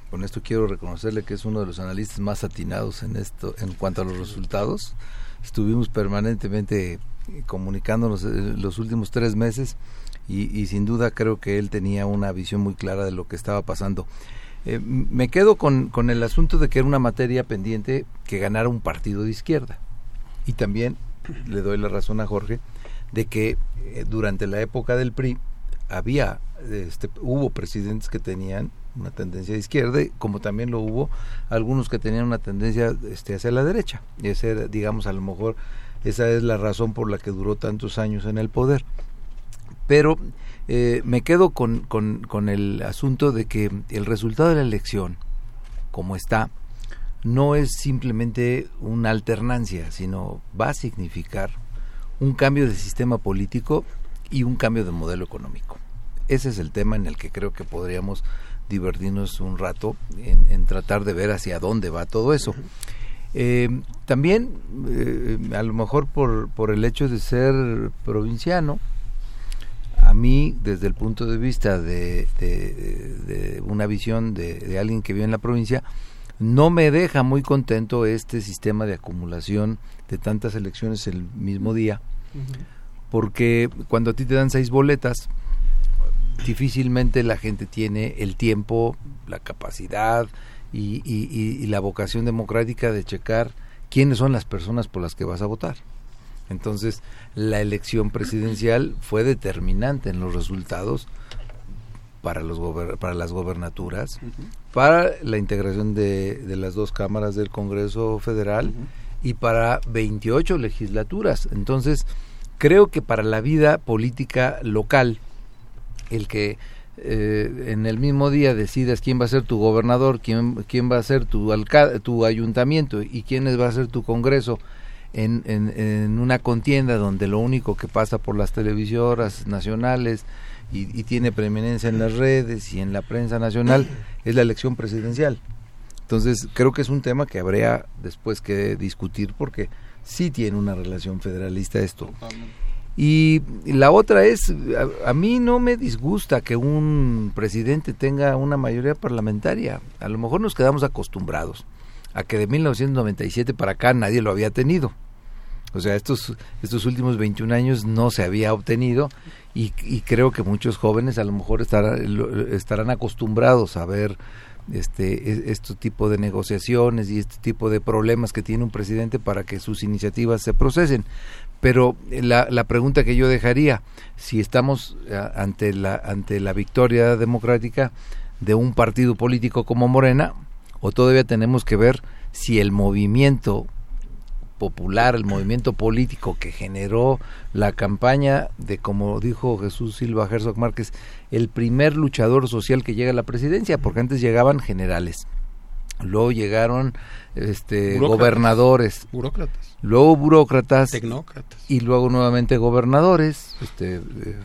con esto quiero reconocerle que es uno de los analistas más atinados en esto en cuanto a los resultados. Estuvimos permanentemente comunicándonos eh, los últimos tres meses y, sin duda creo que él tenía una visión muy clara de lo que estaba pasando. Eh, me quedo con, con el asunto de que era una materia pendiente que ganara un partido de izquierda. Y también le doy la razón a Jorge de que eh, durante la época del PRI había, este, hubo presidentes que tenían una tendencia de izquierda, como también lo hubo algunos que tenían una tendencia este, hacia la derecha. Y ese, digamos, a lo mejor esa es la razón por la que duró tantos años en el poder. Pero eh, me quedo con, con el asunto de que el resultado de la elección, como está, no es simplemente una alternancia, sino va a significar un cambio de sistema político y un cambio de modelo económico. Ese es el tema en el que creo que podríamos divertirnos un rato en, tratar de ver hacia dónde va todo eso. Eh, también, eh, a lo mejor por, por el hecho de ser provinciano, a mí, desde el punto de vista de, de, una visión de, alguien que vive en la provincia, no me deja muy contento este sistema de acumulación de tantas elecciones el mismo día, porque cuando a ti te dan seis boletas, difícilmente la gente tiene el tiempo, la capacidad y, y, la vocación democrática de checar quiénes son las personas por las que vas a votar. Entonces, la elección presidencial fue determinante en los resultados para, los para las gobernaturas, para la integración de, de, las dos cámaras del Congreso Federal y para 28 legislaturas. Entonces, creo que para la vida política local, el que eh, en el mismo día decidas quién va a ser tu gobernador, quién, quién va a ser tu, tu ayuntamiento y quién va a ser tu congreso, en, en, en, una contienda donde lo único que pasa por las televisoras nacionales y, y, tiene preeminencia en las redes y en la prensa nacional es la elección presidencial. Entonces creo que es un tema que habría después que discutir porque Sí tiene una relación federalista esto. Y la otra es, a, mí no me disgusta que un presidente tenga una mayoría parlamentaria. A lo mejor nos quedamos acostumbrados a que de 1997 para acá nadie lo había tenido. O sea, estos, estos últimos 21 años no se había obtenido y, creo que muchos jóvenes a lo mejor estarán, estarán acostumbrados a ver este, este tipo de negociaciones y este tipo de problemas que tiene un presidente para que sus iniciativas se procesen. Pero la, la pregunta que yo dejaría, si estamos eh, ante la, ante la victoria democrática de un partido político como Morena, o todavía tenemos que ver si el movimiento popular, el movimiento político que generó la campaña de, como dijo Jesús Silva Herzog Márquez, el primer luchador social que llega a la presidencia, porque antes llegaban generales, luego llegaron este gobernadores,
burócratas,
luego burócratas,
tecnócratas.
y luego nuevamente gobernadores, este eh,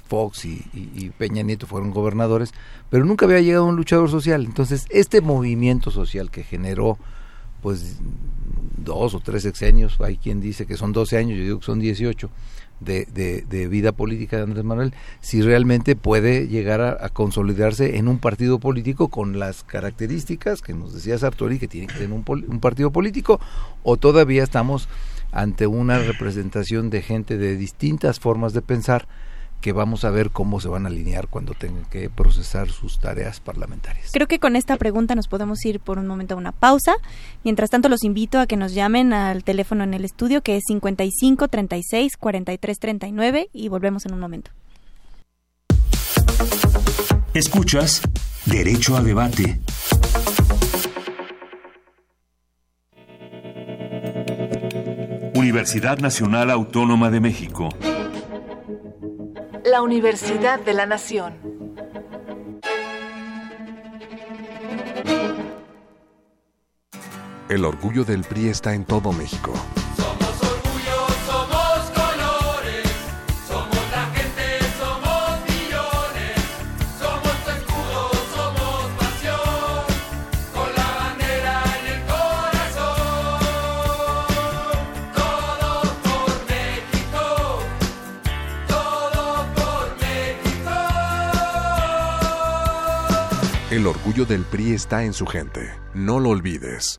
Fox y, y, Peña Nieto fueron gobernadores, pero nunca había llegado un luchador social. Entonces este movimiento social que generó pues dos o tres sexenios, hay quien dice que son 12 años, yo digo que son 18 de, de, vida política de Andrés Manuel, si realmente puede llegar a, consolidarse en un partido político con las características que nos decía Sartori que tiene que tener un, un partido político, o todavía estamos ante una representación de gente de distintas formas de pensar que vamos a ver cómo se van a alinear cuando tengan que procesar sus tareas parlamentarias.
Creo que con esta pregunta nos podemos ir por un momento a una pausa. Mientras tanto, los invito a que nos llamen al teléfono en el estudio que es 55 36 43 39 y volvemos en un momento.
Escuchas Derecho a Debate. Universidad Nacional Autónoma de México
la Universidad de la Nación.
El orgullo del PRI está en todo México. El orgullo del PRI está en su gente. No lo olvides.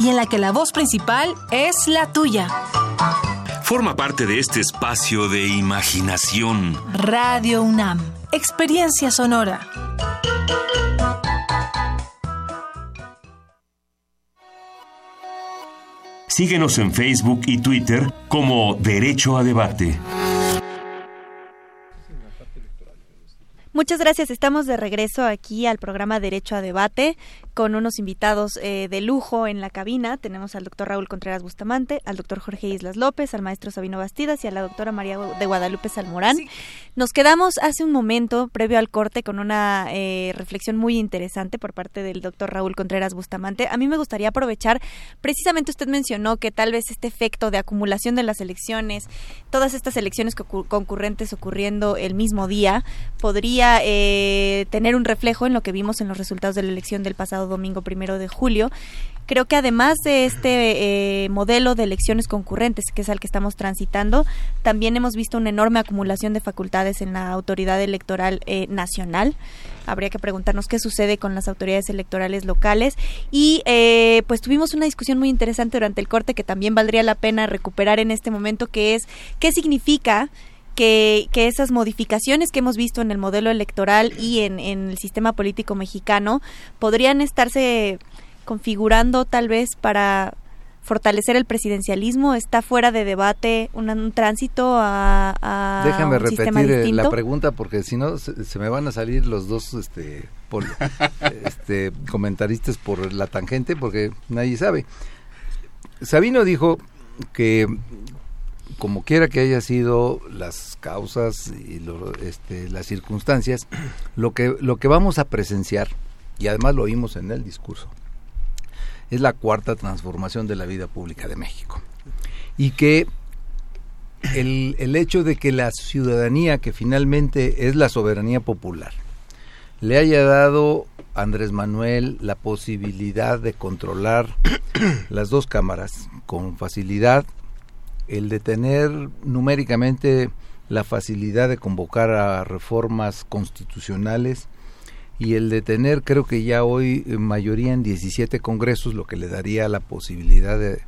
y en la que la voz principal es la tuya.
Forma parte de este espacio de imaginación.
Radio UNAM, experiencia sonora.
Síguenos en Facebook y Twitter como Derecho a Debate.
Muchas gracias. Estamos de regreso aquí al programa Derecho a Debate con unos invitados eh, de lujo en la cabina. Tenemos al doctor Raúl Contreras Bustamante, al doctor Jorge Islas López, al maestro Sabino Bastidas y a la doctora María de Guadalupe Salmorán. Nos quedamos hace un momento, previo al corte, con una eh, reflexión muy interesante por parte del doctor Raúl Contreras Bustamante. A mí me gustaría aprovechar, precisamente usted mencionó que tal vez este efecto de acumulación de las elecciones, todas estas elecciones concurrentes ocurriendo el mismo día, podría eh, tener un reflejo en lo que vimos en los resultados de la elección del pasado domingo primero de julio. Creo que además de este eh, modelo de elecciones concurrentes, que es al que estamos transitando, también hemos visto una enorme acumulación de facultades en la autoridad electoral eh, nacional habría que preguntarnos qué sucede con las autoridades electorales locales. Y eh, pues tuvimos una discusión muy interesante durante el corte que también valdría la pena recuperar en este momento, que es qué significa que, que, esas modificaciones que hemos visto en el modelo electoral y en, en el sistema político mexicano podrían estarse configurando tal vez para fortalecer el presidencialismo? ¿Está fuera de debate un, tránsito a, a
Déjame
un
repetir eh, la pregunta porque si no se, me van a salir los dos este, [laughs] este, comentaristas por la tangente porque nadie sabe. Sabino dijo que como quiera que haya sido las causas y este, las circunstancias, lo que, lo que vamos a presenciar, y además lo oímos en el discurso, es la cuarta transformación de la vida pública de México. Y que el, el hecho de que la ciudadanía, que finalmente es la soberanía popular, le haya dado a Andrés Manuel la posibilidad de controlar las dos cámaras con facilidad, el de tener numéricamente la facilidad de convocar a reformas constitucionales, y el de tener creo que ya hoy eh, mayoría en 17 congresos, lo que le daría la posibilidad de,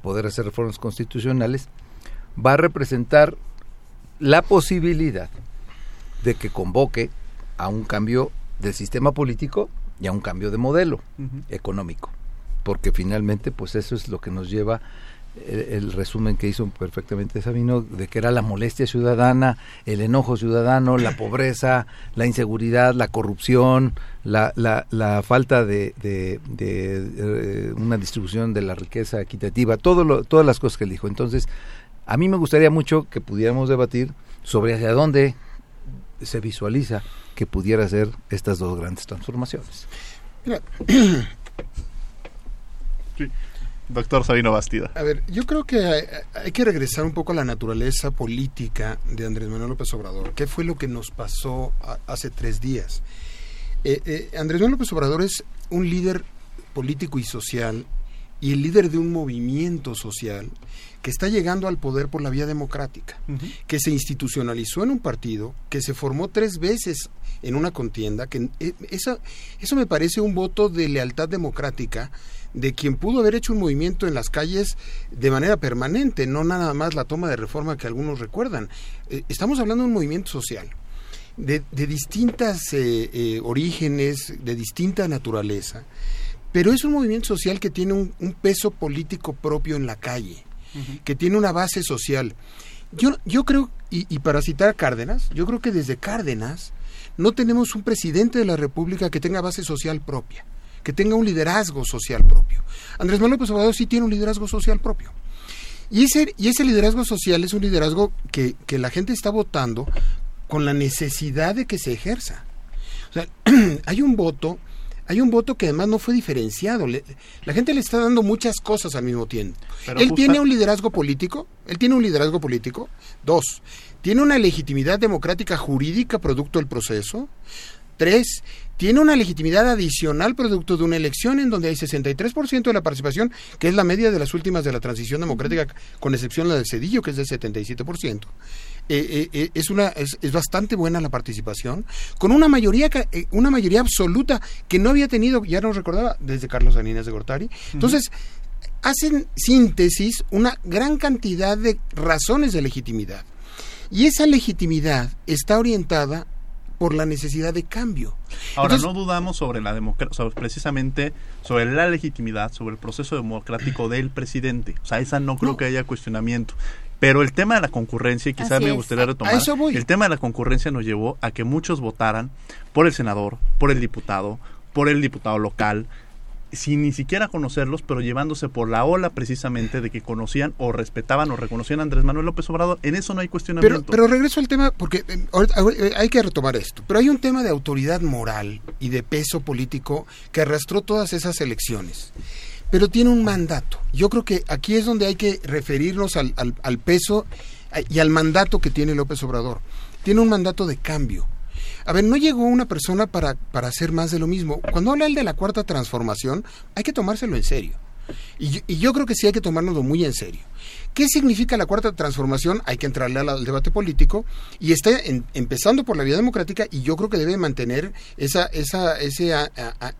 poder hacer reformas constitucionales, va a representar la posibilidad de que convoque a un cambio del sistema político y a un cambio de modelo económico, porque finalmente pues eso es lo que nos lleva el, resumen que hizo perfectamente Sabino de que era la molestia ciudadana, el enojo ciudadano, la pobreza, la inseguridad, la corrupción, la, la, la falta de, de, eh, una distribución de la riqueza equitativa, todo lo, todas las cosas que él dijo. Entonces, a mí me gustaría mucho que pudiéramos debatir sobre hacia dónde se visualiza que pudiera ser estas dos grandes transformaciones. [coughs]
sí. Doctor Sabino Bastida.
A ver, yo creo que hay, que regresar un poco a la naturaleza política de Andrés Manuel López Obrador. ¿Qué fue lo que nos pasó hace tres días? Eh, eh, Andrés Manuel López Obrador es un líder político y social y el líder de un movimiento social que está llegando al poder por la vía democrática, que se institucionalizó en un partido, que se formó tres veces en una contienda, que eh, eso, eso me parece un voto de lealtad democrática de quien pudo haber hecho un movimiento en las calles de manera permanente, no nada más la toma de reforma que algunos recuerdan. Eh, estamos hablando de un movimiento social. De, de distintas eh, eh, orígenes, de distinta naturaleza, pero es un movimiento social que tiene un, peso político propio en la calle, que tiene una base social. Yo, yo creo, y, y, para citar a Cárdenas, yo creo que desde Cárdenas no tenemos un presidente de la República que tenga base social propia que tenga un liderazgo social propio. Andrés Manuel López Obrador sí tiene un liderazgo social propio. Y ese, y ese liderazgo social es un liderazgo que, que la gente está votando con la necesidad de que se ejerza. O sea, [clears throat] hay un voto, hay un voto que además no fue diferenciado. la gente le está dando muchas cosas al mismo tiempo. él tiene un liderazgo político, él tiene un liderazgo político. Dos, tiene una legitimidad democrática jurídica producto del proceso. Tres, tiene una legitimidad adicional producto de una elección en donde hay 63% de la participación, que es la media de las últimas de la transición democrática, con excepción la del Cedillo, que es del 77%. Eh, eh, eh, es, una, es, bastante buena la participación, con una mayoría, una mayoría absoluta que no había tenido, ya no recordaba, desde Carlos Salinas de Gortari. Entonces, hacen síntesis una gran cantidad de razones de legitimidad. Y esa legitimidad está orientada por la necesidad de cambio.
Ahora, no dudamos sobre la democracia, precisamente sobre la legitimidad, sobre el proceso democrático del presidente. O sea, esa no creo que haya cuestionamiento. Pero el tema de la concurrencia, y quizás me gustaría retomar, el tema de la concurrencia nos llevó a que muchos votaran por el senador, por el diputado, por el diputado local, sin ni siquiera conocerlos, pero llevándose por la ola precisamente de que conocían o respetaban o reconocían a Andrés Manuel López Obrador. En eso no hay cuestionamiento.
Pero, regreso al tema, porque eh, eh, hay que retomar esto, pero hay un tema de autoridad moral y de peso político que arrastró todas esas elecciones. Pero tiene un mandato. Yo creo que aquí es donde hay que referirnos al, al peso eh, y al mandato que tiene López Obrador. Tiene un mandato de cambio a ver, no llegó una persona para, para hacer más de lo mismo. Cuando habla él de la cuarta transformación, hay que tomárselo en serio. Y, y yo creo que sí hay que tomárnoslo muy en serio. ¿Qué significa la cuarta transformación? Hay que entrarle al, debate político y está empezando por la vía democrática y yo creo que debe mantener esa, esa, ese a-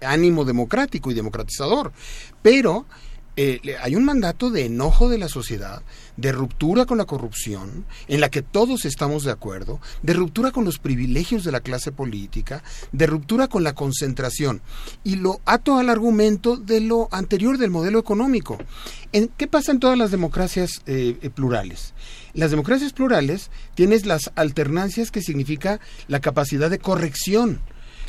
ánimo democrático y democratizador. Pero eh, hay un mandato de enojo de la sociedad, de ruptura con la corrupción, en la que todos estamos de acuerdo, de ruptura con los privilegios de la clase política, de ruptura con la concentración. Y lo ato al argumento de lo anterior del modelo económico. En, ¿Qué pasa en todas las democracias eh, eh, plurales? Las democracias plurales tienes las alternancias que significa la capacidad de corrección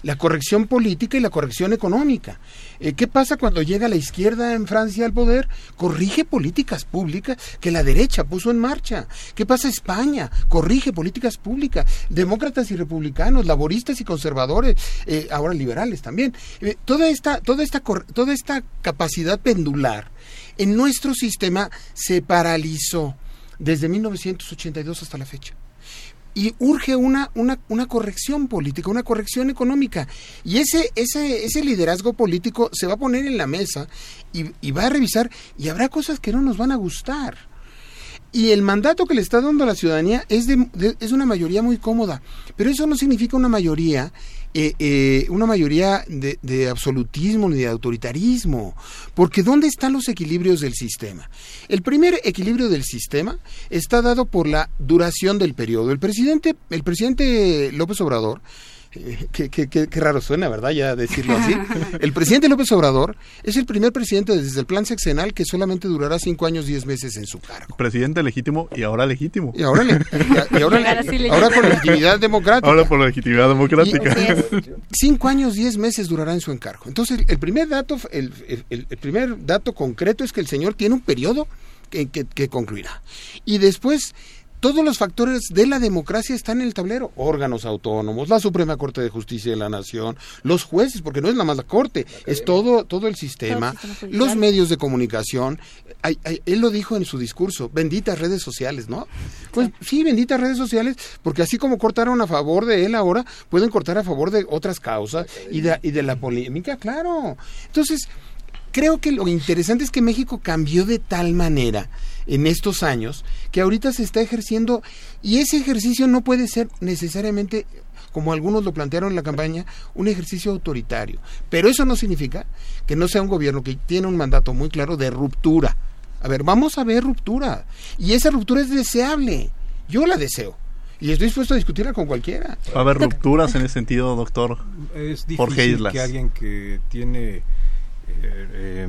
la corrección política y la corrección económica. Eh, ¿Qué pasa cuando llega la izquierda en Francia al poder? Corrige políticas públicas que la derecha puso en marcha. ¿Qué pasa España? Corrige políticas públicas. Demócratas y republicanos, laboristas y conservadores, eh, ahora liberales también. Eh, toda, esta, toda, esta, toda esta capacidad pendular en nuestro sistema se paralizó desde 1982 hasta la fecha y urge una, una, una corrección política, una corrección económica. Y ese, ese, ese liderazgo político se va a poner en la mesa y, va a revisar y habrá cosas que no nos van a gustar. Y el mandato que le está dando a la ciudadanía es, de, de- es una mayoría muy cómoda, pero eso no significa una mayoría, eh, eh, una mayoría de, de absolutismo ni de autoritarismo, porque ¿dónde están los equilibrios del sistema? El primer equilibrio del sistema está dado por la duración del periodo. El presidente, el presidente López Obrador eh, Qué, qué- qué- qué raro suena, ¿verdad? Ya decirlo así. [laughs] El presidente López Obrador es el primer presidente desde el plan sexenal que solamente durará cinco años, diez meses en su cargo.
Presidente legítimo y ahora legítimo.
Y ahora, le- y- ahora, le-
Ahora sí legítimo.
ahora con legitimidad democrática.
Ahora por legitimidad democrática.
Y- cinco años, diez meses durará en su encargo. Entonces, el primer dato, el, el- el primer dato concreto es que el señor tiene un periodo que, que- que concluirá. Y después, todos los factores de la democracia están en el tablero. Órganos autónomos, la Suprema Corte de Justicia de la Nación, los jueces, porque no es nada más la Corte, es todo, todo el sistema,
Todo el sistema judicial.
los medios de comunicación. Ay, ay, él lo dijo en su discurso, benditas redes sociales, ¿no? Pues sí, benditas redes sociales, porque así como cortaron a favor de él ahora, pueden cortar a favor de otras causas y de, y de la polémica, claro. Entonces, creo que lo interesante es que México cambió de tal manera en estos años que ahorita se está ejerciendo y ese ejercicio no puede ser necesariamente como algunos lo plantearon en la campaña, un ejercicio autoritario. Pero eso no significa que no sea un gobierno que tiene un mandato muy claro de ruptura. A ver, vamos a ver ruptura. Y esa ruptura es deseable. Yo la deseo. Y estoy dispuesto a discutirla con cualquiera.
Va a haber rupturas en ese sentido, doctor
Es
Jorge
difícil
Islas.
que alguien que tiene... eh,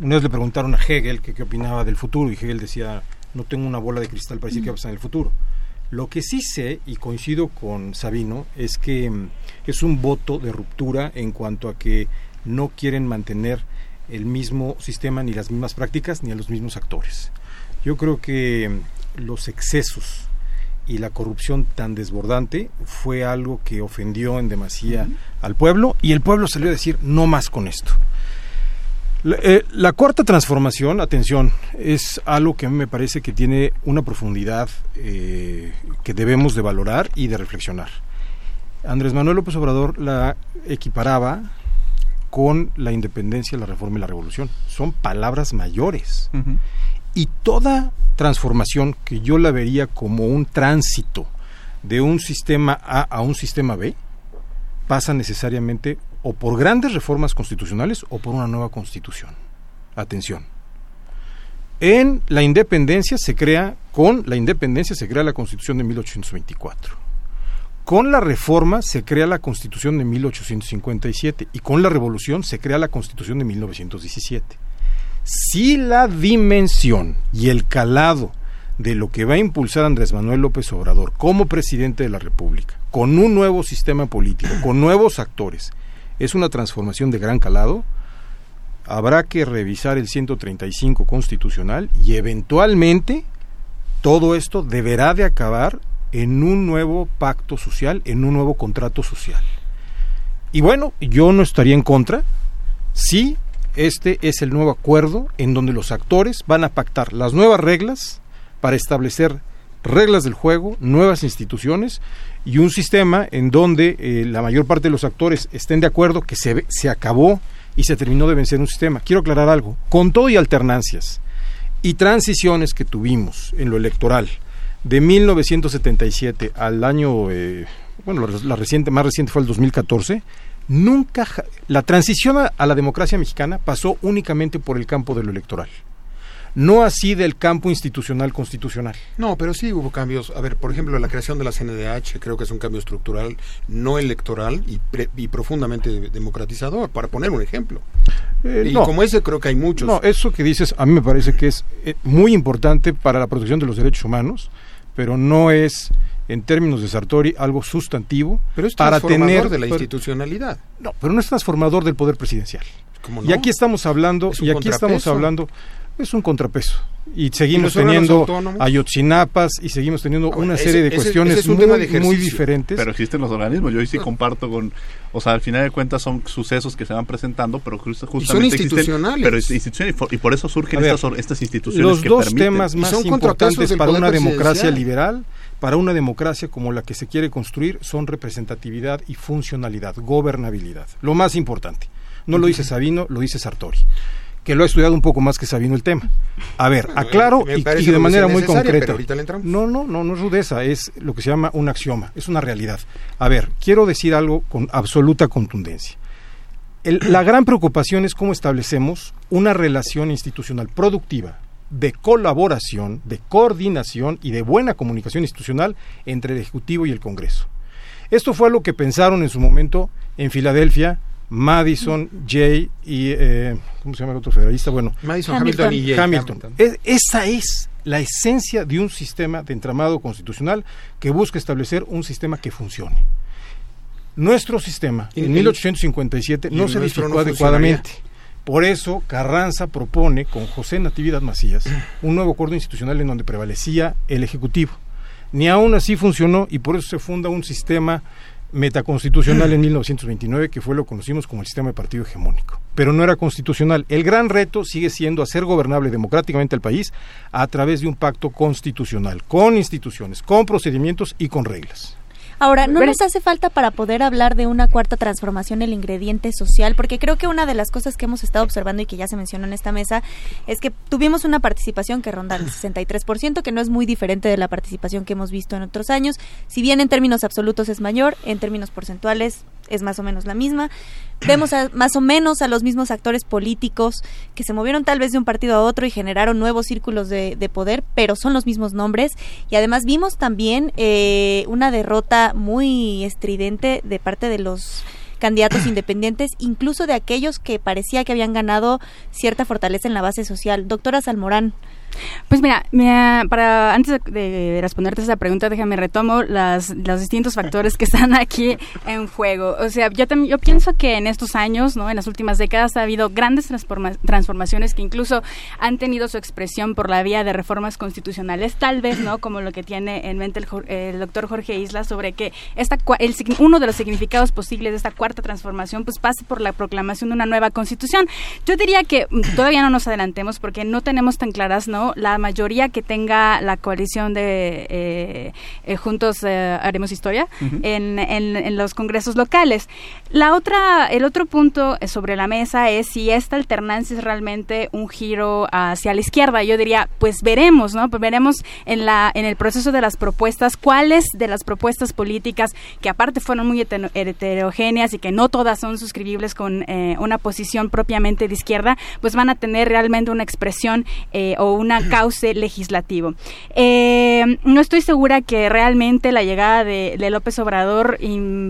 una vez le preguntaron a Hegel que qué opinaba del futuro y Hegel decía, no tengo una bola de cristal para decir qué va a pasar en el futuro. Lo que sí sé, y coincido con Sabino, es que mm, es un voto de ruptura en cuanto a que no quieren mantener el mismo sistema, ni las mismas prácticas, ni a los mismos actores. Yo creo que mm, los excesos y la corrupción tan desbordante fue algo que ofendió en demasía al pueblo y el pueblo salió a decir no más con esto. La, eh, la cuarta transformación, atención, es algo que a mí me parece que tiene una profundidad eh, que debemos de valorar y de reflexionar. Andrés Manuel López Obrador la equiparaba con la independencia, la reforma y la revolución. Son palabras mayores. Y toda transformación que yo la vería como un tránsito de un sistema A a un sistema B pasa necesariamente o por grandes reformas constitucionales o por una nueva constitución. Atención. En la independencia se crea, con la independencia se crea la constitución de 1824. Con la reforma se crea la constitución de 1857 y con la revolución se crea la constitución de 1917 si la dimensión y el calado de lo que va a impulsar Andrés Manuel López Obrador como presidente de la República, con un nuevo sistema político, con nuevos actores, es una transformación de gran calado, habrá que revisar el 135 constitucional y eventualmente todo esto deberá de acabar en un nuevo pacto social, en un nuevo contrato social. Y bueno, yo no estaría en contra si este es el nuevo acuerdo en donde los actores van a pactar las nuevas reglas para establecer reglas del juego, nuevas instituciones y un sistema en donde eh, la mayor parte de los actores estén de acuerdo que se, se acabó y se terminó de vencer un sistema. Quiero aclarar algo, con todo y alternancias y transiciones que tuvimos en lo electoral, de 1977 al año, eh, bueno, la, más reciente fue el 2014, nunca, la transición a la democracia mexicana pasó únicamente por el campo de lo electoral no así del campo institucional constitucional.
No, pero sí hubo cambios. A ver, por ejemplo, la creación de la CNDH creo que es un cambio estructural, no electoral y, pre, y profundamente democratizador, para poner un ejemplo. Eh, y no, como ese creo que hay muchos.
No, eso que dices a mí me parece que es eh, muy importante para la protección de los derechos humanos, pero no es en términos de Sartori algo sustantivo
pero es
para tener
de la institucionalidad.
No, pero no es transformador del poder presidencial. No? Y aquí estamos hablando y aquí estamos hablando es un contrapeso. Y seguimos ¿Y teniendo ayotzinapas y seguimos teniendo una ese, serie de ese, cuestiones ese muy, de muy, diferentes.
Pero existen los organismos, yo sí comparto con, o sea, al final de cuentas son sucesos que se van presentando, pero justamente
y son institucionales.
pero instituciones, y por eso surgen ver, estas, estas, instituciones
Los
que
dos
permiten.
temas más importantes para una democracia liberal, para una democracia como la que se quiere construir, son representatividad y funcionalidad, gobernabilidad. Lo más importante. No lo dice Sabino, lo dice Sartori que lo ha estudiado un poco más que Sabino el tema. A ver, [laughs] aclaro y, y, de manera muy concreta. No, no, no, no es rudeza, es lo que se llama un axioma, es una realidad. A ver, quiero decir algo con absoluta contundencia. El, la gran preocupación es cómo establecemos una relación institucional productiva, de colaboración, de coordinación y de buena comunicación institucional entre el Ejecutivo y el Congreso. Esto fue lo que pensaron en su momento en Filadelfia Madison, Jay y eh, ¿cómo se llama el otro federalista? Bueno,
Madison, Hamilton, Hamilton y Jay
Hamilton. Hamilton. Es, esa es la esencia de un sistema de entramado constitucional que busca establecer un sistema que funcione. Nuestro sistema en 1857 no se edificó no adecuadamente. Por eso Carranza propone con José Natividad Macías un nuevo acuerdo institucional en donde prevalecía el Ejecutivo. Ni aún así funcionó y por eso se funda un sistema metaconstitucional en 1929, que fue lo que conocimos como el sistema de partido hegemónico. Pero no era constitucional. El gran reto sigue siendo hacer gobernable democráticamente el país a través de un pacto constitucional, con instituciones, con procedimientos y con reglas.
Ahora, ¿no nos hace falta para poder hablar de una cuarta transformación el ingrediente social? Porque creo que una de las cosas que hemos estado observando y que ya se mencionó en esta mesa es que tuvimos una participación que ronda el 63%, que no es muy diferente de la participación que hemos visto en otros años. Si bien en términos absolutos es mayor, en términos porcentuales es más o menos la misma. Vemos a, más o menos a los mismos actores políticos que se movieron tal vez de un partido a otro y generaron nuevos círculos de, de poder, pero son los mismos nombres. Y además vimos también eh, una derrota muy estridente de parte de los candidatos [clears throat] independientes, incluso de aquellos que parecía que habían ganado cierta fortaleza en la base social. Doctora Salmorán,
pues mira, mira, para antes de responderte esa pregunta, déjame retomo las, los distintos factores que están aquí en juego. O sea, yo también yo pienso que en estos años, ¿no? En las últimas décadas ha habido grandes transforma transformaciones que incluso han tenido su expresión por la vía de reformas constitucionales, tal vez, ¿no? Como lo que tiene en mente el, el doctor Jorge Isla sobre que esta el, uno de los significados posibles de esta cuarta transformación pues pase por la proclamación de una nueva constitución. Yo diría que todavía no nos adelantemos porque no tenemos tan claras, ¿no? La mayoría que tenga la coalición de eh, eh, Juntos eh, Haremos Historia uh -huh. en, en, en, los congresos locales. La otra, el otro punto sobre la mesa es si esta alternancia es realmente un giro hacia la izquierda. Yo diría, pues veremos, ¿no? Pues veremos en, la, en el proceso de las propuestas cuáles de las propuestas políticas que aparte fueron muy heterogéneas y que no todas son suscribibles con eh, una posición propiamente de izquierda, pues van a tener realmente una expresión eh, o cauce legislativo. Eh, no estoy segura que realmente la llegada de, de López Obrador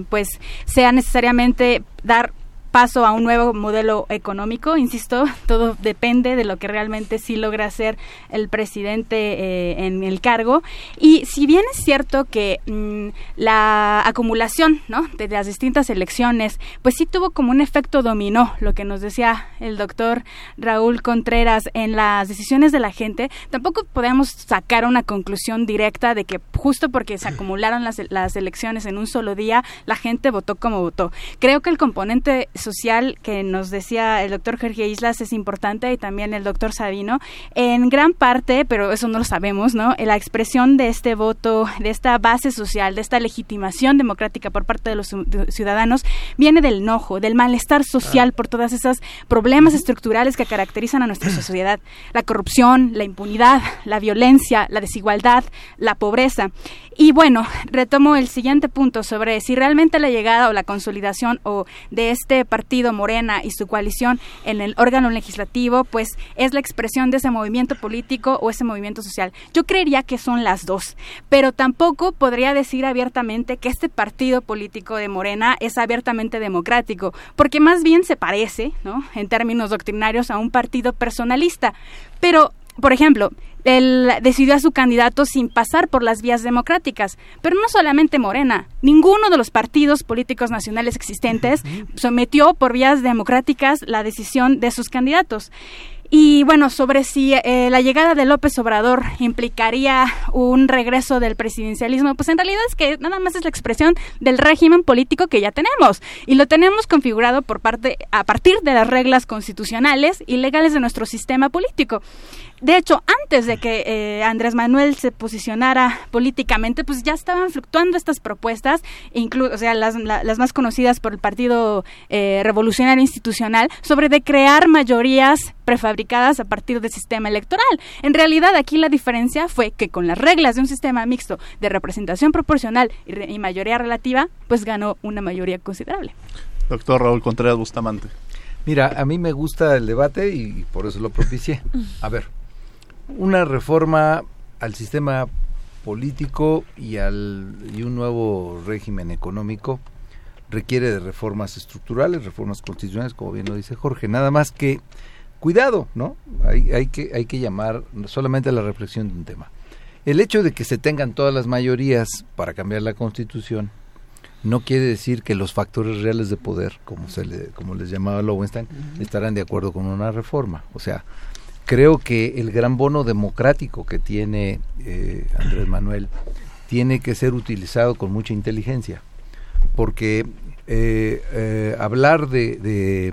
pues sea necesariamente dar paso a un nuevo modelo económico. Insisto, [laughs] todo depende de lo que realmente sí logra hacer el presidente eh, en el cargo. Y si bien es cierto que mmm, la acumulación ¿no? de las distintas elecciones, pues sí tuvo como un efecto dominó, lo que nos decía el doctor Raúl Contreras en las decisiones de la gente, tampoco podemos sacar una conclusión directa de que justo porque se acumularon las, las elecciones en un solo día, la gente votó como votó. Creo que el componente social que nos decía el doctor Jorge Islas es importante y también el doctor Sabino. En gran parte, pero eso no lo sabemos, ¿no? La expresión de este voto, de esta base social, de esta legitimación democrática por parte de los ciudadanos, viene del enojo, del malestar social por todas esas problemas estructurales que caracterizan a nuestra sociedad. La corrupción, la impunidad, la violencia, la desigualdad, la pobreza. Y bueno, retomo el siguiente punto sobre si realmente la llegada o la consolidación o de este partido Morena y su coalición en el órgano legislativo, pues es la expresión de ese movimiento político o ese movimiento social. Yo creería que son las dos, pero tampoco podría decir abiertamente que este partido político de Morena es abiertamente democrático, porque más bien se parece, ¿no? En términos doctrinarios a un partido personalista. Pero por ejemplo, él decidió a su candidato sin pasar por las vías democráticas. Pero no solamente Morena, ninguno de los partidos políticos nacionales existentes sometió por vías democráticas la decisión de sus candidatos. Y bueno, sobre si eh, la llegada de López Obrador implicaría un regreso del presidencialismo, pues en realidad es que nada más es la expresión del régimen político que ya tenemos. Y lo tenemos configurado por parte, a partir de las reglas constitucionales y legales de nuestro sistema político. De hecho, antes de que eh, Andrés Manuel se posicionara políticamente, pues ya estaban fluctuando estas propuestas, incluso, o sea, las, las, más conocidas por el Partido eh, Revolucionario Institucional, sobre de crear mayorías prefabricadas a partir del sistema electoral. En realidad, aquí la diferencia fue que con las reglas de un sistema mixto de representación proporcional y, y mayoría relativa, pues ganó una mayoría considerable.
Doctor Raúl Contreras Bustamante.
Mira, a mí me gusta el debate y por eso lo propicié. [laughs] A ver, una reforma al sistema político y, al, y un nuevo régimen económico requiere de reformas estructurales, reformas constitucionales, como bien lo dice Jorge. Nada más que cuidado, ¿no? Hay, hay, que, hay que llamar solamente a la reflexión de un tema. El hecho de que se tengan todas las mayorías para cambiar la constitución no quiere decir que los factores reales de poder, como, se le, como les llamaba Lowenstein, estarán de acuerdo con una reforma. O sea, creo que el gran bono democrático que tiene eh, Andrés Manuel tiene que ser utilizado con mucha inteligencia, porque eh, eh, hablar de, de,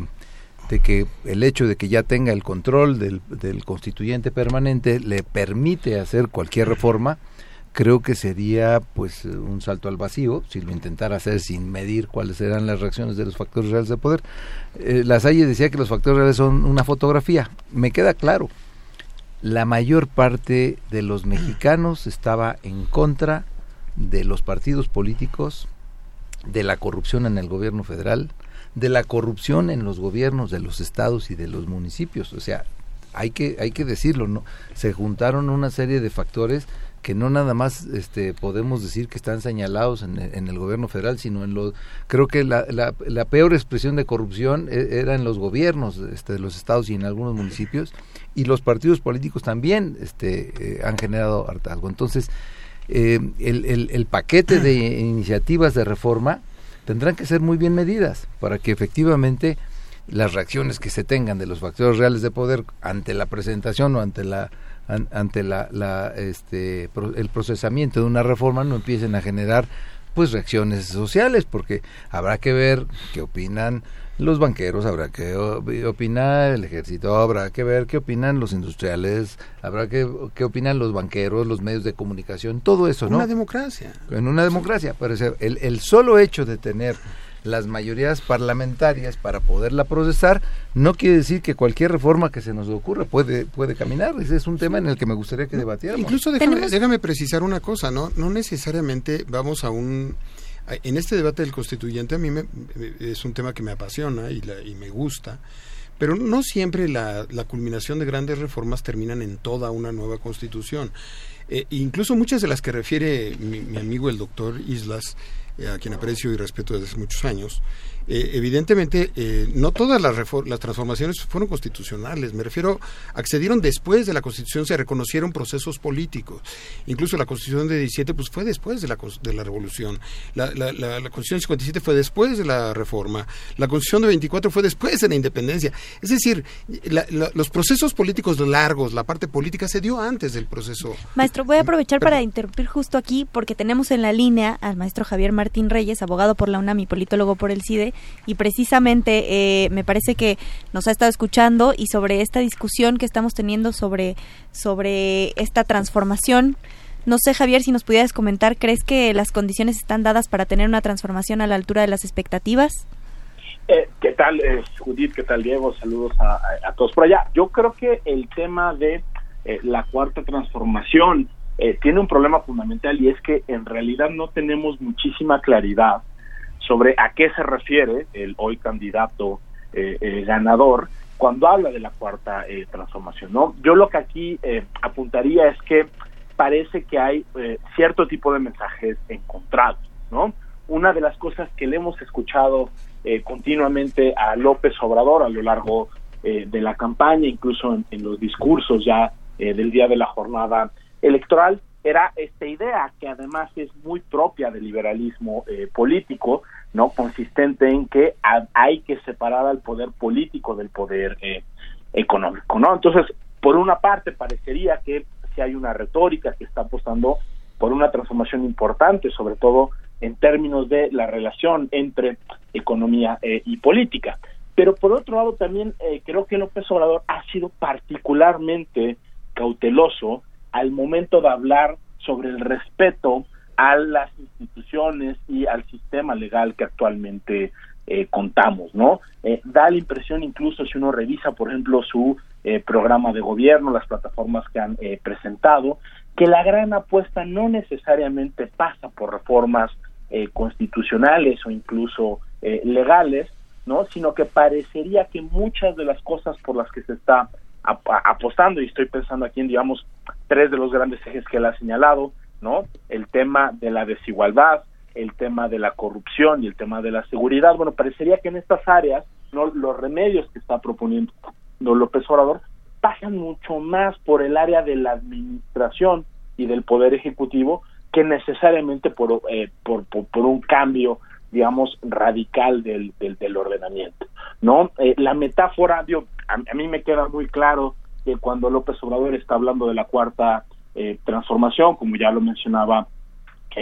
que el hecho de que ya tenga el control del, del constituyente permanente le permite hacer cualquier reforma, creo que sería pues un salto al vacío si lo intentara hacer sin medir cuáles serán las reacciones de los factores reales de poder. Eh, la Salle decía que los factores reales son una fotografía. Me queda claro. La mayor parte de los [clears throat] mexicanos estaba en contra de los partidos políticos, de la corrupción en el gobierno federal, de la corrupción en los gobiernos de los estados y de los municipios. O sea, hay que, hay que decirlo, ¿no? Se juntaron una serie de factores que no nada más este, podemos decir que están señalados en, el gobierno federal, sino en los... Creo que la, la, peor expresión de corrupción e, era en los gobiernos este, de los estados y en algunos municipios, y los partidos políticos también este, eh, han generado hartazgo. Entonces, eh, el, el, el paquete de iniciativas de reforma tendrán que ser muy bien medidas para que efectivamente las reacciones que se tengan de los factores reales de poder ante la presentación o ante la ante la, la, este, el procesamiento de una reforma no empiecen a generar pues reacciones sociales porque habrá que ver qué opinan los banqueros, habrá que opinar el ejército, habrá que ver qué opinan los industriales, habrá que qué opinan los banqueros, los medios de comunicación, todo eso, ¿no?
Una democracia.
En una democracia, pero el, el solo hecho de tener las mayorías parlamentarias para poderla procesar, no quiere decir que cualquier reforma que se nos ocurra puede, puede caminar. Ese es un tema en el que me gustaría que debatiéramos.
Incluso déjame, déjame precisar una cosa, ¿no? No necesariamente vamos a un... En este debate del constituyente a mí me, es un tema que me apasiona y, la, y me gusta, pero no siempre la, la, culminación de grandes reformas terminan en toda una nueva constitución. Eh, incluso muchas de las que refiere mi, mi amigo el doctor Islas, eh, a quien aprecio y respeto desde hace muchos años, eh, evidentemente eh, no todas las, las transformaciones fueron constitucionales, me refiero, accedieron después de la constitución, se reconocieron procesos políticos, incluso la constitución de 17 pues fue después de la, de la revolución, la, la, la, constitución de 57 fue después de la reforma, la constitución de 24 fue después de la independencia, es decir, los procesos políticos largos, la parte política se dio antes del proceso.
Maestro, voy a aprovechar para interrumpir justo aquí porque tenemos en la línea al maestro Javier Martín Reyes, abogado por la UNAM y politólogo por el CIDE, y precisamente eh, me parece que nos ha estado escuchando y sobre esta discusión que estamos teniendo sobre, sobre esta transformación. No sé, Javier, si nos pudieras comentar, ¿crees que las condiciones están dadas para tener una transformación a la altura de las expectativas?
Eh, ¿Qué tal, eh, Judith? ¿Qué tal, Diego? Saludos a, todos por allá. Yo creo que el tema de eh, la cuarta transformación tiene un problema fundamental y es que en realidad no tenemos muchísima claridad sobre a qué se refiere el hoy candidato ganador cuando habla de la cuarta transformación. ¿no? Yo lo que aquí apuntaría es que parece que hay cierto tipo de mensajes encontrados. ¿no? Una de las cosas que le hemos escuchado eh, continuamente a López Obrador a lo largo eh, de la campaña, incluso en, los discursos ya eh, del día de la jornada electoral, era esta idea que además es muy propia del liberalismo político, no consistente en que hay que separar al poder político del poder económico, ¿no? Entonces, por una parte parecería que si hay una retórica que está apostando por una transformación importante, sobre todo en términos de la relación entre economía eh, y política. Pero por otro lado también eh, creo que López Obrador ha sido particularmente cauteloso al momento de hablar sobre el respeto a las instituciones y al sistema legal que actualmente eh, contamos, ¿no? da la impresión incluso si uno revisa, por ejemplo, su programa de gobierno, las plataformas que han presentado, que la gran apuesta no necesariamente pasa por reformas eh, constitucionales o incluso eh, legales, ¿no? Sino que parecería que muchas de las cosas por las que se está apostando, y estoy pensando aquí en, digamos, tres de los grandes ejes que él ha señalado, ¿no? El tema de la desigualdad, el tema de la corrupción y el tema de la seguridad. Bueno, parecería que en estas áreas, ¿no? Los remedios que está proponiendo López Obrador pasan mucho más por el área de la administración y del poder ejecutivo que necesariamente por, eh, por, por, un cambio digamos radical del, del, ordenamiento no eh, la metáfora digo, a, mí me queda muy claro que cuando López Obrador está hablando de la cuarta eh, transformación como ya lo mencionaba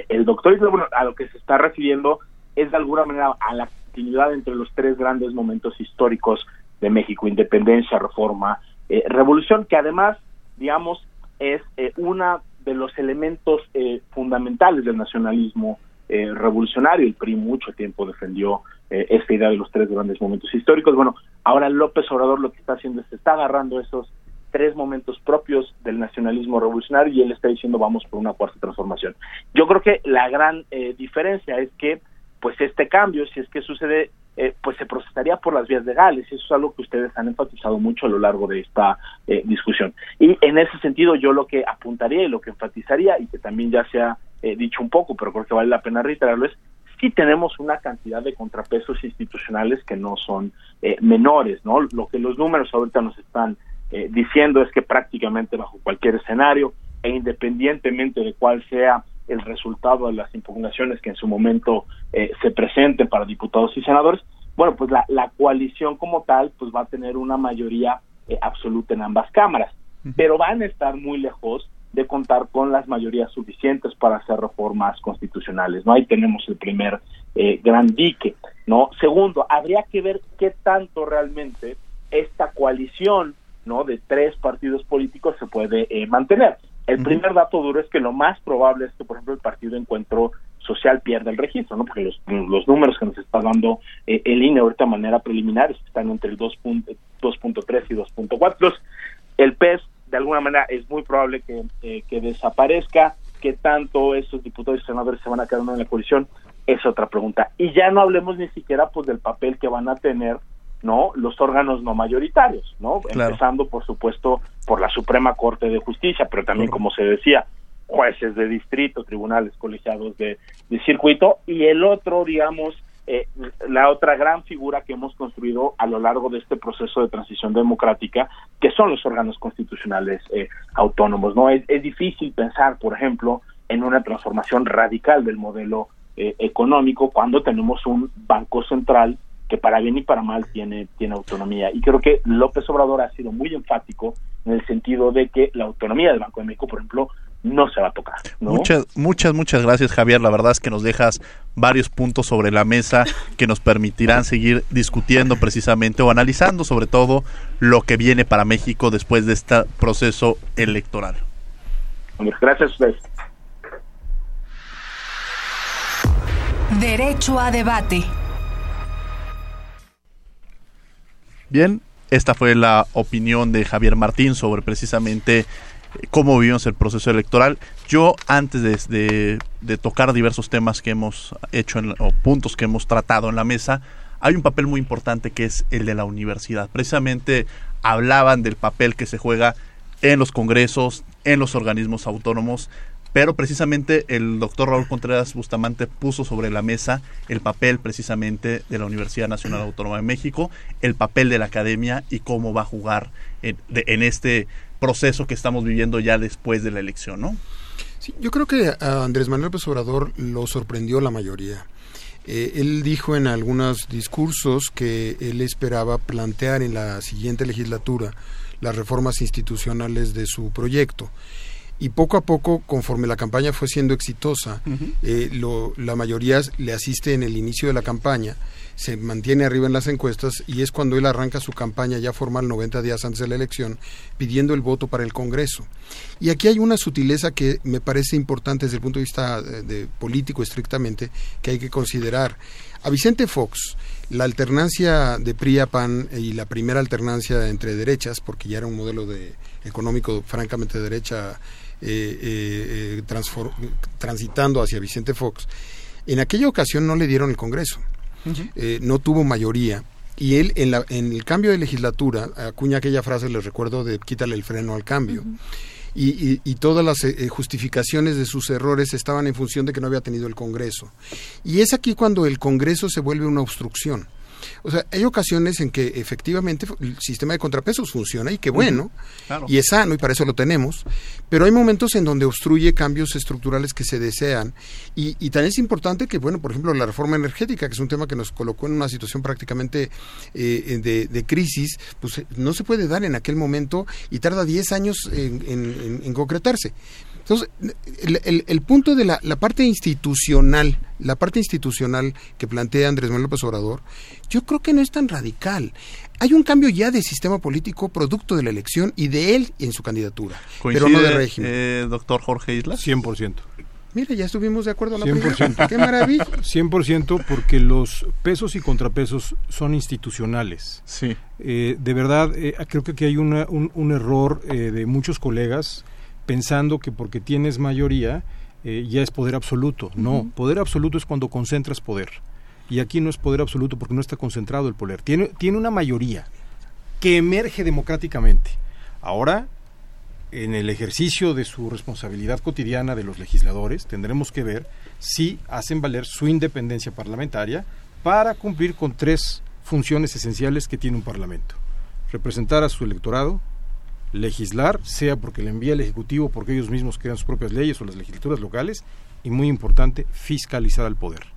el doctor bueno, a lo que se está refiriendo es de alguna manera a la continuidad entre los tres grandes momentos históricos de México independencia reforma revolución que además digamos es una de los elementos eh, fundamentales del nacionalismo eh, revolucionario. El PRI mucho tiempo defendió eh, esta idea de los tres grandes momentos históricos. Bueno, ahora López Obrador lo que está haciendo es que está agarrando esos tres momentos propios del nacionalismo revolucionario y él está diciendo vamos por una cuarta transformación. Yo creo que la gran diferencia es que pues este cambio, si es que sucede, eh, pues se procesaría por las vías legales. Eso es algo que ustedes han enfatizado mucho a lo largo de esta eh, discusión. Y en ese sentido yo lo que apuntaría y lo que enfatizaría, y que también ya se ha eh, dicho un poco, pero creo que vale la pena reiterarlo, es sí tenemos una cantidad de contrapesos institucionales que no son menores, ¿no? Lo que los números ahorita nos están diciendo es que prácticamente bajo cualquier escenario e independientemente de cuál sea el resultado de las impugnaciones que en su momento eh, se presenten para diputados y senadores, bueno, pues la, la coalición como tal pues va a tener una mayoría eh, absoluta en ambas cámaras, pero van a estar muy lejos de contar con las mayorías suficientes para hacer reformas constitucionales, ¿no? Ahí tenemos el primer eh, gran dique, ¿no? Segundo, habría que ver qué tanto realmente esta coalición, ¿no? De tres partidos políticos se puede mantener. El primer dato duro es que lo más probable es que, por ejemplo, el Partido Encuentro Social pierda el registro, ¿no? Porque los, los números que nos está dando eh, el INE ahorita de manera preliminar están entre el 2.3 y 2.4. El PES, de alguna manera, es muy probable que, eh, que desaparezca. que tanto esos diputados y senadores se van a quedar en la coalición? Es otra pregunta. Y ya no hablemos ni siquiera pues del papel que van a tener no los órganos no mayoritarios no empezando por supuesto por la Suprema Corte de Justicia pero también como se decía jueces de distrito tribunales colegiados de, circuito y el otro digamos eh, la otra gran figura que hemos construido a lo largo de este proceso de transición democrática que son los órganos constitucionales eh, autónomos no es, es, difícil pensar por ejemplo en una transformación radical del modelo eh, económico cuando tenemos un banco central que para bien y para mal tiene, tiene autonomía. Y creo que López Obrador ha sido muy enfático en el sentido de que la autonomía del Banco de México, por ejemplo, no se va a tocar.
Muchas, muchas, muchas gracias, Javier. La verdad es que nos dejas varios puntos sobre la mesa [laughs] que nos permitirán seguir discutiendo precisamente o analizando sobre todo lo que viene para México después de este proceso electoral.
Gracias a ustedes.
Derecho a debate.
Bien, esta fue la opinión de Javier Martín sobre precisamente eh, cómo vivimos el proceso electoral. Yo, antes de, de, tocar diversos temas que hemos hecho en, o puntos que hemos tratado en la mesa, hay un papel muy importante que es el de la universidad. Precisamente hablaban del papel que se juega en los congresos, en los organismos autónomos, pero precisamente el doctor Raúl Contreras Bustamante puso sobre la mesa el papel precisamente de la Universidad Nacional Autónoma de México, el papel de la academia y cómo va a jugar en, este proceso que estamos viviendo ya después de la elección, ¿no?
Sí, yo creo que a Andrés Manuel López Obrador lo sorprendió la mayoría. Eh, él dijo en algunos discursos que él esperaba plantear en la siguiente legislatura las reformas institucionales de su proyecto y poco a poco, conforme la campaña fue siendo exitosa, eh, lo, la mayoría le asiste en el inicio de la campaña, se mantiene arriba en las encuestas y es cuando él arranca su campaña ya formal 90 días antes de la elección, pidiendo el voto para el Congreso. Y aquí hay una sutileza que me parece importante desde el punto de vista de, de político estrictamente, que hay que considerar. A Vicente Fox, la alternancia de PRI-PAN y la primera alternancia entre derechas, porque ya era un modelo de económico francamente de derecha eh, eh, transitando hacia Vicente Fox, en aquella ocasión no le dieron el Congreso, eh, no tuvo mayoría. Y él, en, la, en el cambio de legislatura, acuña aquella frase, les recuerdo, de quítale el freno al cambio. Y, y, todas las justificaciones de sus errores estaban en función de que no había tenido el Congreso. Y es aquí cuando el Congreso se vuelve una obstrucción. O sea, hay ocasiones en que efectivamente el sistema de contrapesos funciona y qué bueno, y es sano y para eso lo tenemos, pero hay momentos en donde obstruye cambios estructurales que se desean y, y también es importante que, bueno, por ejemplo, la reforma energética, que es un tema que nos colocó en una situación prácticamente eh, de, de, crisis, pues no se puede dar en aquel momento y tarda 10 años en, en, en concretarse. Entonces, el, el, punto de la, la, parte institucional, la parte institucional que plantea Andrés Manuel López Obrador, yo creo que no es tan radical. Hay un cambio ya de sistema político producto de la elección y de él en su candidatura, pero no de régimen.
Eh, doctor Jorge Isla.
100%.
Mira, ya estuvimos de acuerdo en la 100%. ¡Qué maravilla!
100% porque los pesos y contrapesos son institucionales.
Sí.
Eh, de verdad, eh, creo que aquí hay una, un, un, error eh, de muchos colegas pensando que porque tienes mayoría eh, ya es poder absoluto. No, poder absoluto es cuando concentras poder. Y aquí no es poder absoluto porque no está concentrado el poder. Tiene, tiene una mayoría que emerge democráticamente. Ahora, en el ejercicio de su responsabilidad cotidiana de los legisladores, tendremos que ver si hacen valer su independencia parlamentaria para cumplir con tres funciones esenciales que tiene un parlamento. Representar a su electorado, legislar, sea porque le envía el Ejecutivo, porque ellos mismos crean sus propias leyes o las legislaturas locales, y muy importante, fiscalizar al poder.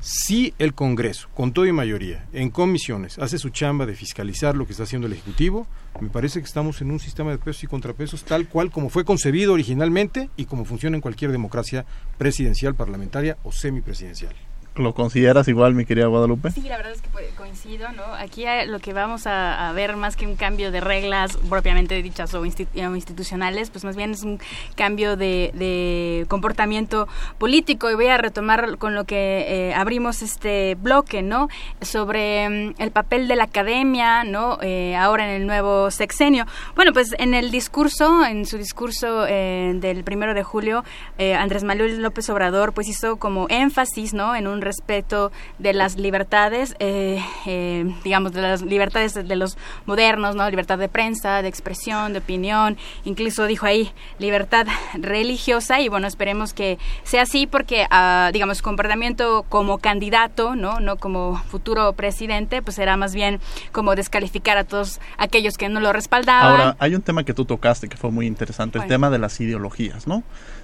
Si el Congreso, con toda y mayoría, en comisiones, hace su chamba de fiscalizar lo que está haciendo el Ejecutivo, me parece que estamos en un sistema de pesos y contrapesos tal cual como fue concebido originalmente y como funciona en cualquier democracia presidencial, parlamentaria o semipresidencial.
¿Lo consideras igual, mi querida Guadalupe?
Sí, la verdad es que coincido, ¿no? Aquí lo que vamos a, a, ver más que un cambio de reglas propiamente dichas o, institucionales, pues más bien es un cambio de, de, comportamiento político. Y voy a retomar con lo que eh, abrimos este bloque, ¿no? Sobre um, el papel de la academia, ¿no? Eh, ahora en el nuevo sexenio. Bueno, pues en el discurso, en su discurso eh, del primero de julio, Andrés Manuel López Obrador, pues hizo como énfasis, ¿no? En un respeto de las libertades, eh, eh, digamos, de las libertades de, de, los modernos, ¿no? Libertad de prensa, de expresión, de opinión, incluso dijo ahí libertad religiosa y bueno, esperemos que sea así porque, uh, digamos, comportamiento como candidato, ¿no? No como futuro presidente, pues será más bien como descalificar a todos aquellos que no lo respaldaban.
Ahora, hay un tema que tú tocaste que fue muy interesante, el tema de las ideologías, ¿no?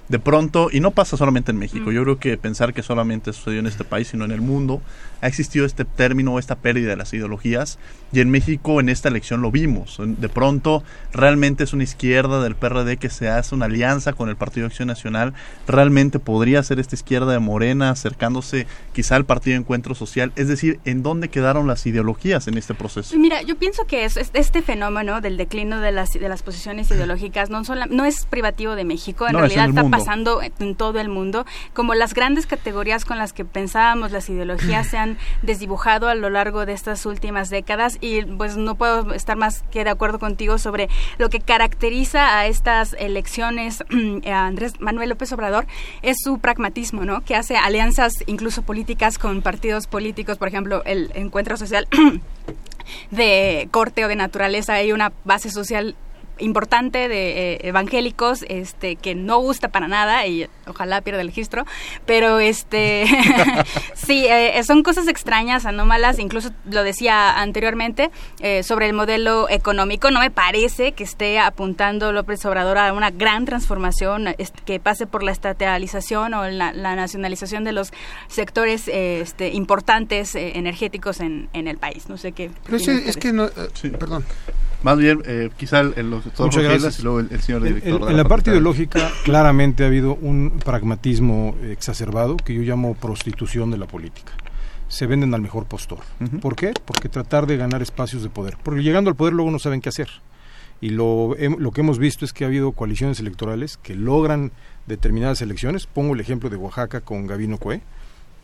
De pronto, y no pasa solamente en México, yo creo que pensar que solamente sucedió en este país, sino en el mundo, ha existido este término, esta pérdida de las ideologías, y en México en esta elección lo vimos. De pronto, realmente es una izquierda del PRD que se hace una alianza con el Partido de Acción Nacional, realmente podría ser esta izquierda de Morena acercándose quizá al Partido de Encuentro Social, es decir, ¿en dónde quedaron las ideologías en este proceso?
Mira, yo pienso que es, este fenómeno del declino de las, de las posiciones ideológicas no, no es privativo de México, en realidad está pasando en todo el mundo, como las grandes categorías con las que pensábamos las ideologías se han [laughs] desdibujado a lo largo de estas últimas décadas y pues no puedo estar más que de acuerdo contigo sobre lo que caracteriza a estas elecciones [clears throat] a Andrés Manuel López Obrador es su pragmatismo, ¿no? Que hace alianzas incluso políticas con partidos políticos, por ejemplo, el Encuentro Social [clears throat] de corte o de naturaleza, hay una base social importante de eh, evangélicos este que no gusta para nada y ojalá pierda el registro pero este [laughs] sí eh, son cosas extrañas anómalas incluso lo decía anteriormente eh, sobre el modelo económico no me parece que esté apuntando López Obrador a una gran transformación que pase por la estatalización o la, nacionalización de los sectores este, importantes energéticos en, en, el país. No sé qué
pero es, que no perdón
más bien, eh, quizá el, gracias. y luego el, señor director.
En, la, parte ideológica, claramente ha habido un pragmatismo exacerbado que yo llamo prostitución de la política. Se venden al mejor postor. ¿Por qué? Porque tratar de ganar espacios de poder. Porque llegando al poder luego no saben qué hacer. Y lo, lo que hemos visto es que ha habido coaliciones electorales que logran determinadas elecciones. Pongo el ejemplo de Oaxaca con Gabino Cue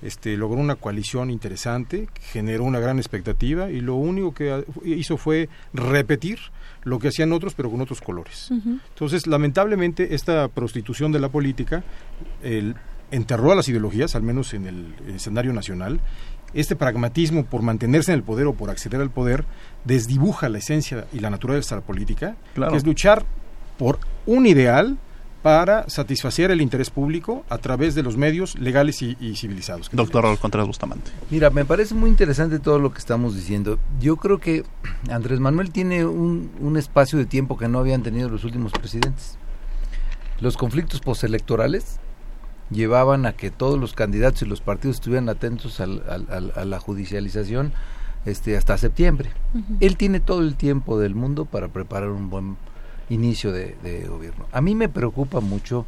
este, logró una coalición interesante, generó una gran expectativa y lo único que hizo fue repetir lo que hacían otros, pero con otros colores. Entonces, lamentablemente, esta prostitución de la política enterró a las ideologías, al menos en el escenario nacional. Este pragmatismo por mantenerse en el poder o por acceder al poder desdibuja la esencia y la naturaleza de la política, que es luchar por un ideal para satisfacer el interés público a través de los medios legales y, civilizados.
Doctor Raúl Contreras Bustamante.
Mira, me parece muy interesante todo lo que estamos diciendo. Yo creo que Andrés Manuel tiene un, un espacio de tiempo que no habían tenido los últimos presidentes. Los conflictos postelectorales llevaban a que todos los candidatos y los partidos estuvieran atentos a la judicialización este, hasta septiembre. Él tiene todo el tiempo del mundo para preparar un buen inicio de, gobierno. A mí me preocupa mucho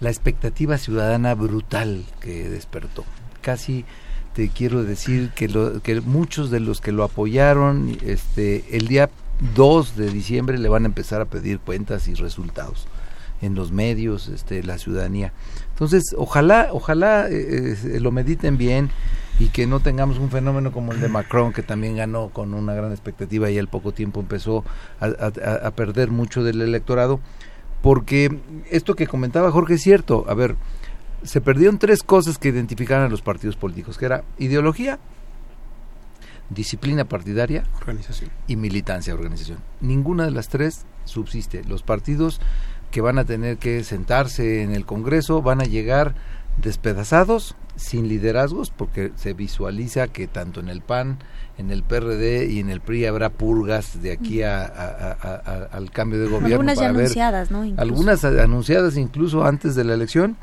la expectativa ciudadana brutal que despertó. Casi te quiero decir que, lo, que muchos de los que lo apoyaron, este, el día 2 de diciembre le van a empezar a pedir cuentas y resultados en los medios, este, la ciudadanía. Entonces, ojalá, ojalá eh, eh, lo mediten bien y que no tengamos un fenómeno como el de Macron, que también ganó con una gran expectativa y al poco tiempo empezó a, perder mucho del electorado, porque esto que comentaba Jorge es cierto, a ver, se perdieron tres cosas que identificaban a los partidos políticos, que era ideología, disciplina partidaria
organización.
y militancia organización. Ninguna de las tres subsiste. Los partidos que van a tener que sentarse en el Congreso van a llegar despedazados, sin liderazgos, porque se visualiza que tanto en el PAN, en el PRD y en el PRI habrá purgas de aquí a, al cambio de gobierno.
Algunas ya anunciadas, ¿no?
Algunas anunciadas incluso antes de la elección.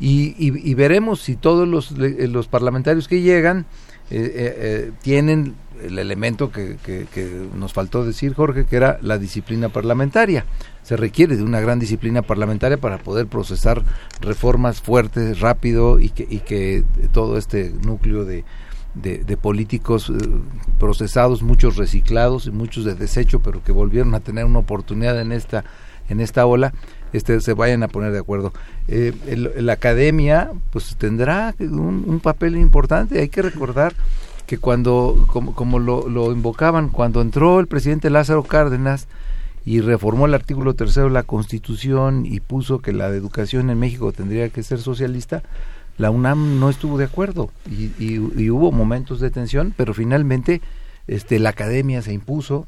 Y, y, veremos si todos los, los parlamentarios que llegan eh, eh, eh, tienen el elemento que, que, nos faltó decir, Jorge, que era la disciplina parlamentaria. Se requiere de una gran disciplina parlamentaria para poder procesar reformas fuertes, rápido y que, y que todo este núcleo de, políticos eh, procesados, muchos reciclados y muchos de desecho, pero que volvieron a tener una oportunidad en esta, en esta ola, este, se vayan a poner de acuerdo. Eh, la academia pues tendrá un papel importante, hay que recordar que cuando, como, como lo, lo, invocaban, cuando entró el presidente Lázaro Cárdenas y reformó el artículo tercero de la Constitución y puso que la educación en México tendría que ser socialista, la UNAM no estuvo de acuerdo. Y, y, hubo momentos de tensión, pero finalmente este, la academia se impuso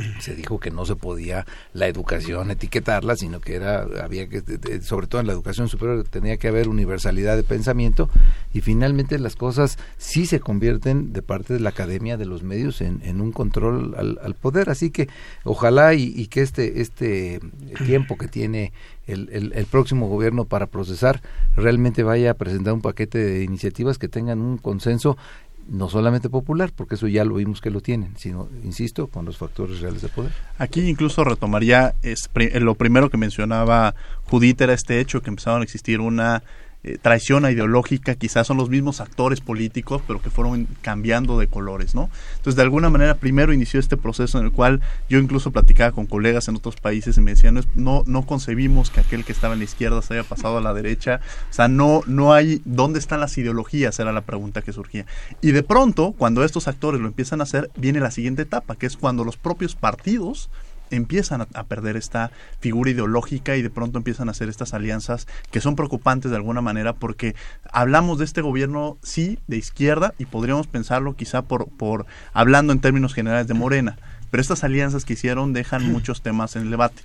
[clears throat] se dijo que no se podía la educación etiquetarla, sino que era había que sobre todo en la educación superior tenía que haber universalidad de pensamiento y finalmente las cosas sí se convierten de parte de la academia de los medios en, un control al, poder, así que ojalá y, que este este tiempo que tiene el, el, próximo gobierno para procesar realmente vaya a presentar un paquete de iniciativas que tengan un consenso no solamente popular, porque eso ya lo vimos que lo tienen, sino, insisto, con los factores reales de poder.
Aquí incluso retomaría es, lo primero que mencionaba Judith era este hecho que empezaron a existir una eh, traición ideológica, quizás son los mismos actores políticos, pero que fueron cambiando de colores, ¿no? Entonces, de alguna manera, primero inició este proceso en el cual yo incluso platicaba con colegas en otros países y me decían, no, no, concebimos que aquel que estaba en la izquierda se haya pasado a la derecha, o sea, no, no hay, ¿dónde están las ideologías? Era la pregunta que surgía. Y de pronto, cuando estos actores lo empiezan a hacer, viene la siguiente etapa, que es cuando los propios partidos empiezan a, perder esta figura ideológica y de pronto empiezan a hacer estas alianzas que son preocupantes de alguna manera porque hablamos de este gobierno, sí, de izquierda y podríamos pensarlo quizá por, por hablando en términos generales de Morena, pero estas alianzas que hicieron dejan muchos temas en el debate.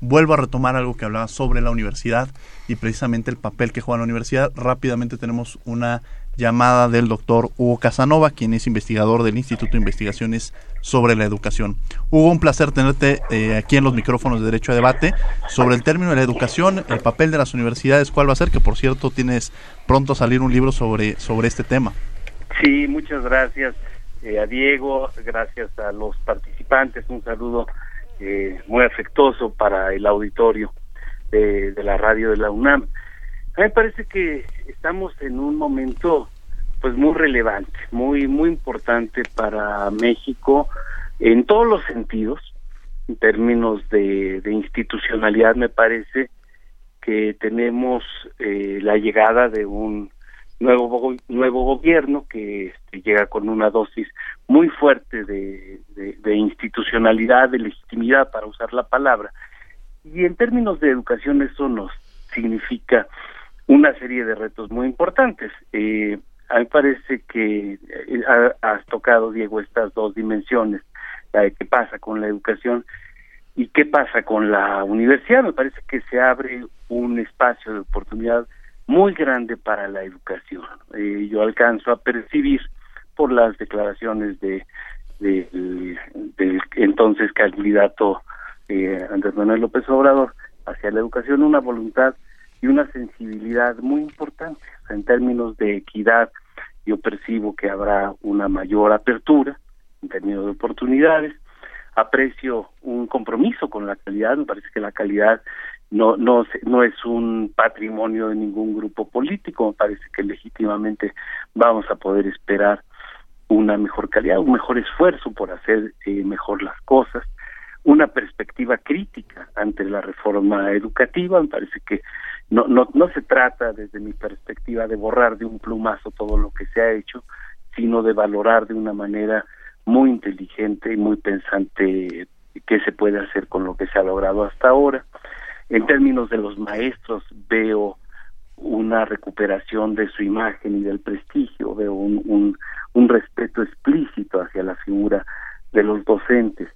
Vuelvo a retomar algo que hablaba sobre la universidad y precisamente el papel que juega la universidad. Rápidamente tenemos una llamada del doctor Hugo Casanova, quien es investigador del Instituto de Investigaciones sobre la Educación. Hugo, un placer tenerte eh, aquí en los micrófonos de Derecho a Debate sobre el término de la educación, el papel de las universidades, cuál va a ser, que por cierto tienes pronto a salir un libro sobre, sobre este tema.
Sí, muchas gracias eh, a Diego, gracias a los participantes, un saludo eh, muy afectuoso para el auditorio de, de la radio de la UNAM. Me parece que estamos en un momento pues muy relevante, muy muy importante para México en todos los sentidos, en términos de, institucionalidad. Me parece que tenemos eh, la llegada de un nuevo nuevo gobierno que este, llega con una dosis muy fuerte de, de institucionalidad, de legitimidad para usar la palabra. Y en términos de educación eso nos significa una serie de retos muy importantes. Eh, a mí parece que eh, has tocado, Diego, estas dos dimensiones, la de qué pasa con la educación y qué pasa con la universidad. Me parece que se abre un espacio de oportunidad muy grande para la educación. Eh, yo alcanzo a percibir por las declaraciones de, de, entonces candidato eh, Andrés Manuel López Obrador hacia la educación una voluntad y una sensibilidad muy importante. en términos de equidad, yo percibo que habrá una mayor apertura en términos de oportunidades. Aprecio un compromiso con la calidad, me parece que la calidad no no no es un patrimonio de ningún grupo político, me parece que legítimamente vamos a poder esperar una mejor calidad, un mejor esfuerzo por hacer eh, mejor las cosas, una perspectiva crítica ante la reforma educativa, me parece que no, no, no se trata desde mi perspectiva de borrar de un plumazo todo lo que se ha hecho, sino de valorar de una manera muy inteligente y muy pensante qué se puede hacer con lo que se ha logrado hasta ahora. En términos de los maestros, veo una recuperación de su imagen y del prestigio, veo un, un, un respeto explícito hacia la figura de los docentes.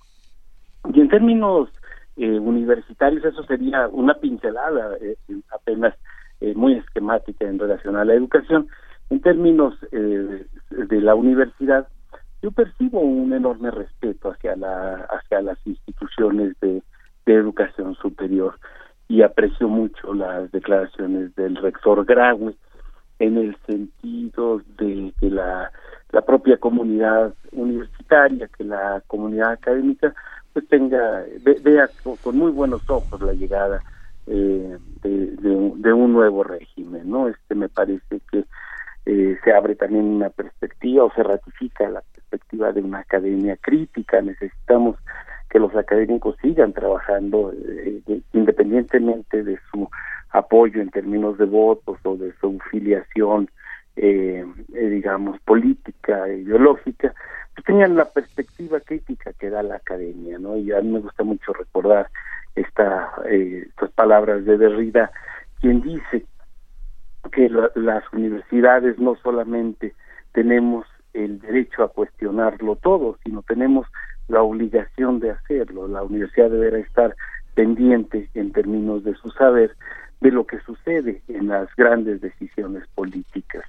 Y en términos eh, universitarios, eso sería una pincelada eh, apenas eh, muy esquemática en relación a la educación. En términos de la universidad, yo percibo un enorme respeto hacia la hacia las instituciones de, educación superior y aprecio mucho las declaraciones del rector Graue en el sentido de que la, la propia comunidad universitaria, que la comunidad académica tenga vea con muy buenos ojos la llegada eh, de, un nuevo régimen no este me parece que eh, se abre también una perspectiva o se ratifica la perspectiva de una academia crítica. Necesitamos que los académicos sigan trabajando eh, independientemente de su apoyo en términos de votos o de su filiación digamos política ideológica tenían la perspectiva crítica que da la academia, ¿no? Y a mí me gusta mucho recordar esta, eh, estas palabras de Derrida, quien dice que las universidades no solamente tenemos el derecho a cuestionarlo todo, sino tenemos la obligación de hacerlo. La universidad deberá estar pendiente en términos de su saber de lo que sucede en las grandes decisiones políticas.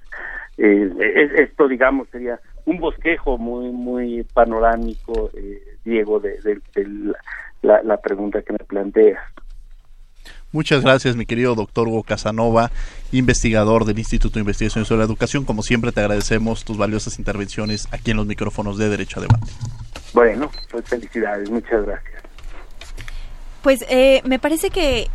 Eh, esto, digamos, sería un bosquejo muy muy panorámico, eh, Diego, de, la, la, pregunta que me planteas.
Muchas gracias, mi querido doctor Hugo Casanova, investigador del Instituto de Investigación sobre la Educación. Como siempre, te agradecemos tus valiosas intervenciones aquí en los micrófonos de Derecho a Debate.
Bueno, pues felicidades, muchas gracias.
Pues eh, me parece que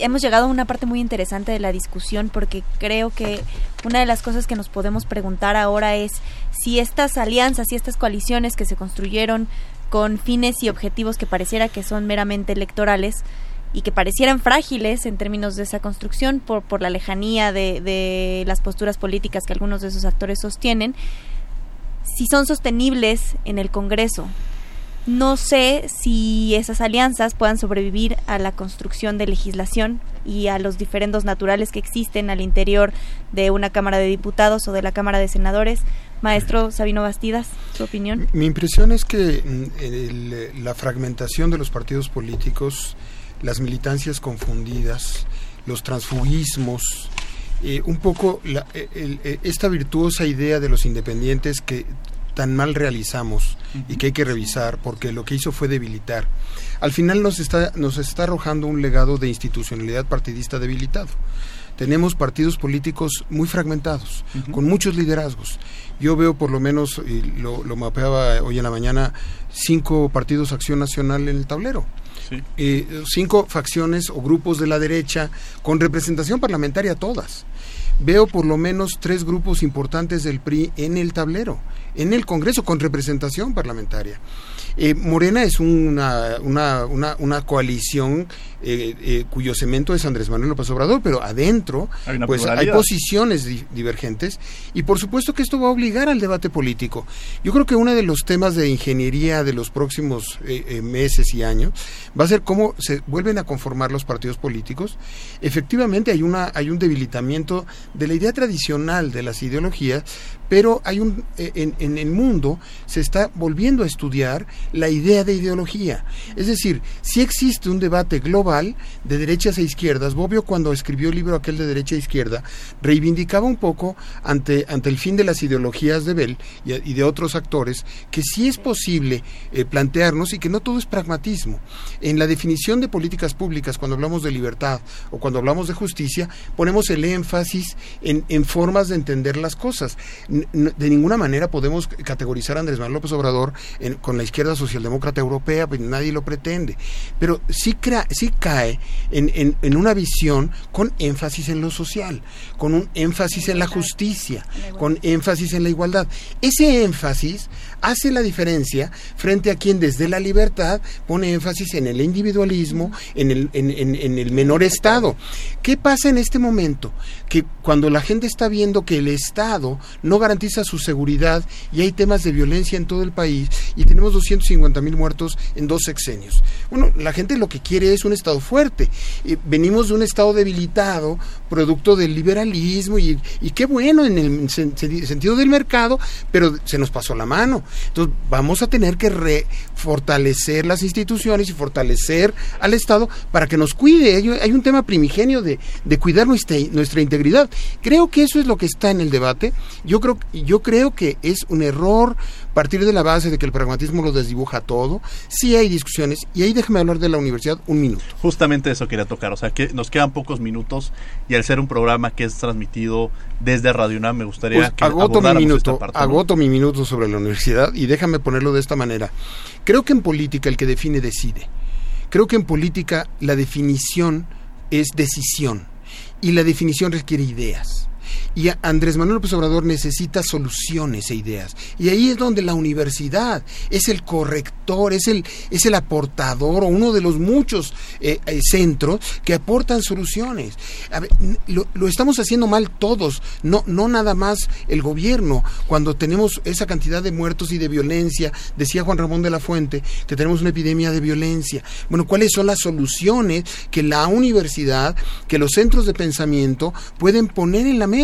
hemos llegado a una parte muy interesante de la discusión porque creo que una de las cosas que nos podemos preguntar ahora es si estas alianzas y estas coaliciones que se construyeron con fines y objetivos que pareciera que son meramente electorales y que parecieran frágiles en términos de esa construcción por, por la lejanía de, de las posturas políticas que algunos de esos actores sostienen, si son sostenibles en el Congreso, no sé si esas alianzas puedan sobrevivir a la construcción de legislación y a los diferendos naturales que existen al interior de una Cámara de Diputados o de la Cámara de Senadores. Maestro Sabino Bastidas, su opinión.
Mi impresión es que mm, la fragmentación de los partidos políticos, las militancias confundidas, los transfugismos, eh, un poco eh, eh, esta virtuosa idea de los independientes que tan mal realizamos y que hay que revisar porque lo que hizo fue debilitar. Al final nos está, nos está arrojando un legado de institucionalidad partidista debilitado. Tenemos partidos políticos muy fragmentados, con muchos liderazgos. Yo veo por lo menos, y lo, lo mapeaba hoy en la mañana, cinco partidos Acción Nacional en el tablero. Eh, cinco facciones o grupos de la derecha con representación parlamentaria todas. Veo por lo menos tres grupos importantes del PRI en el tablero en el Congreso con representación parlamentaria. Eh, Morena es una, una, una, una coalición eh, eh, cuyo cemento es Andrés Manuel López Obrador, pero adentro hay pues hay posiciones divergentes y por supuesto que esto va a obligar al debate político. Yo creo que uno de los temas de ingeniería de los próximos eh, meses y años va a ser cómo se vuelven a conformar los partidos políticos. Efectivamente hay una hay un debilitamiento de la idea tradicional de las ideologías, pero hay un en, en el mundo se está volviendo a estudiar la idea de ideología. Es decir, si existe un debate global de derechas e izquierdas. Bobbio cuando escribió el libro aquel de derecha e izquierda reivindicaba un poco ante, ante el fin de las ideologías de Bell y, de otros actores que sí es posible eh, plantearnos y que no todo es pragmatismo. En la definición de políticas públicas, cuando hablamos de libertad o cuando hablamos de justicia, ponemos el énfasis en, en formas de entender las cosas. De ninguna manera podemos categorizar a Andrés Manuel López Obrador con la izquierda socialdemócrata europea, pues nadie lo pretende. Pero sí, crea, sí cae en, en, una visión con énfasis en lo social, con un énfasis en la justicia, con énfasis en la igualdad. Ese énfasis hace la diferencia frente a quien desde la libertad pone énfasis en el individualismo, en el, en, en, el menor Estado. ¿Qué pasa en este momento? Que cuando la gente está viendo que el Estado no garantiza su seguridad y hay temas de violencia en todo el país y tenemos 250 mil muertos en dos sexenios. Bueno, la gente lo que quiere es un Estado fuerte. venimos de un Estado debilitado, producto del liberalismo, y, qué bueno en el sentido del mercado, pero se nos pasó la mano. Entonces vamos a tener que refortalecer las instituciones y fortalecer al Estado para que nos cuide. Hay, un tema primigenio de, cuidar nuestra, nuestra integridad. Creo que eso es lo que está en el debate. Yo creo, yo creo que es un error partir de la base de que el pragmatismo lo desdibuja todo. Sí hay discusiones y ahí déjeme hablar de la universidad un minuto
justamente eso quería tocar, o sea, que nos quedan pocos minutos y al ser un programa que es transmitido desde Radio UNAM me gustaría
pues
que
agoto mi minuto, agoto mi minuto sobre la universidad y déjame ponerlo de esta manera. Creo que en política el que define decide. Creo que en política la definición es decisión y la definición requiere ideas. Y Andrés Manuel López Obrador necesita soluciones e ideas. Y ahí es donde la universidad es el corrector, es el, es el aportador o uno de los muchos eh, eh, centros que aportan soluciones. lo, estamos haciendo mal todos, no, no nada más el gobierno. Cuando tenemos esa cantidad de muertos y de violencia, decía Juan Ramón de la Fuente, que tenemos una epidemia de violencia. Bueno, ¿cuáles son las soluciones que la universidad, que los centros de pensamiento pueden poner en la mesa?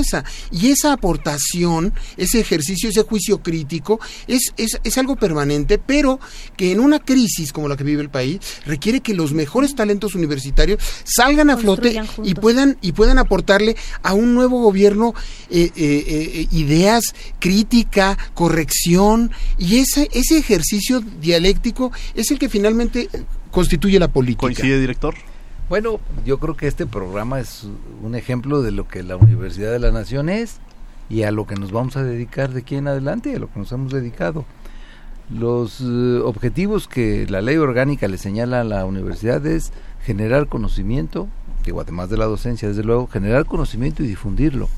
Y esa aportación, ese ejercicio, ese juicio crítico, es, es, es algo permanente, pero que en una crisis como la que vive el país, requiere que los mejores talentos universitarios salgan a flote y puedan, y puedan aportarle a un nuevo gobierno eh, eh, eh, ideas, crítica, corrección, y ese, ese ejercicio dialéctico es el que finalmente constituye la política.
¿Coincide, director?
Bueno, yo creo que este programa es un ejemplo de lo que la Universidad de la Nación es y a lo que nos vamos a dedicar de aquí en adelante, a lo que nos hemos dedicado. Los eh, objetivos que la ley orgánica le señala a la universidad es generar conocimiento, digo, además de la docencia, desde luego, generar conocimiento y difundirlo.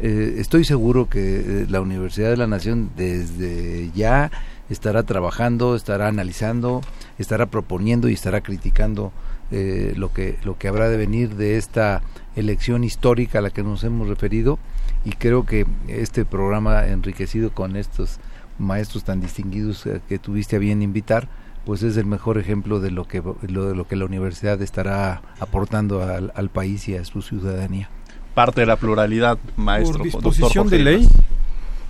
Eh, estoy seguro que eh, la Universidad de la Nación desde ya estará trabajando, estará analizando, estará proponiendo y estará criticando eh, lo que lo que habrá de venir de esta elección histórica a la que nos hemos referido. Y creo que este programa enriquecido con estos maestros tan distinguidos eh, que tuviste a bien invitar pues es el mejor ejemplo de lo que lo, de lo que la universidad estará aportando al, al país y a su ciudadanía.
Parte de la pluralidad maestro
por disposición de ley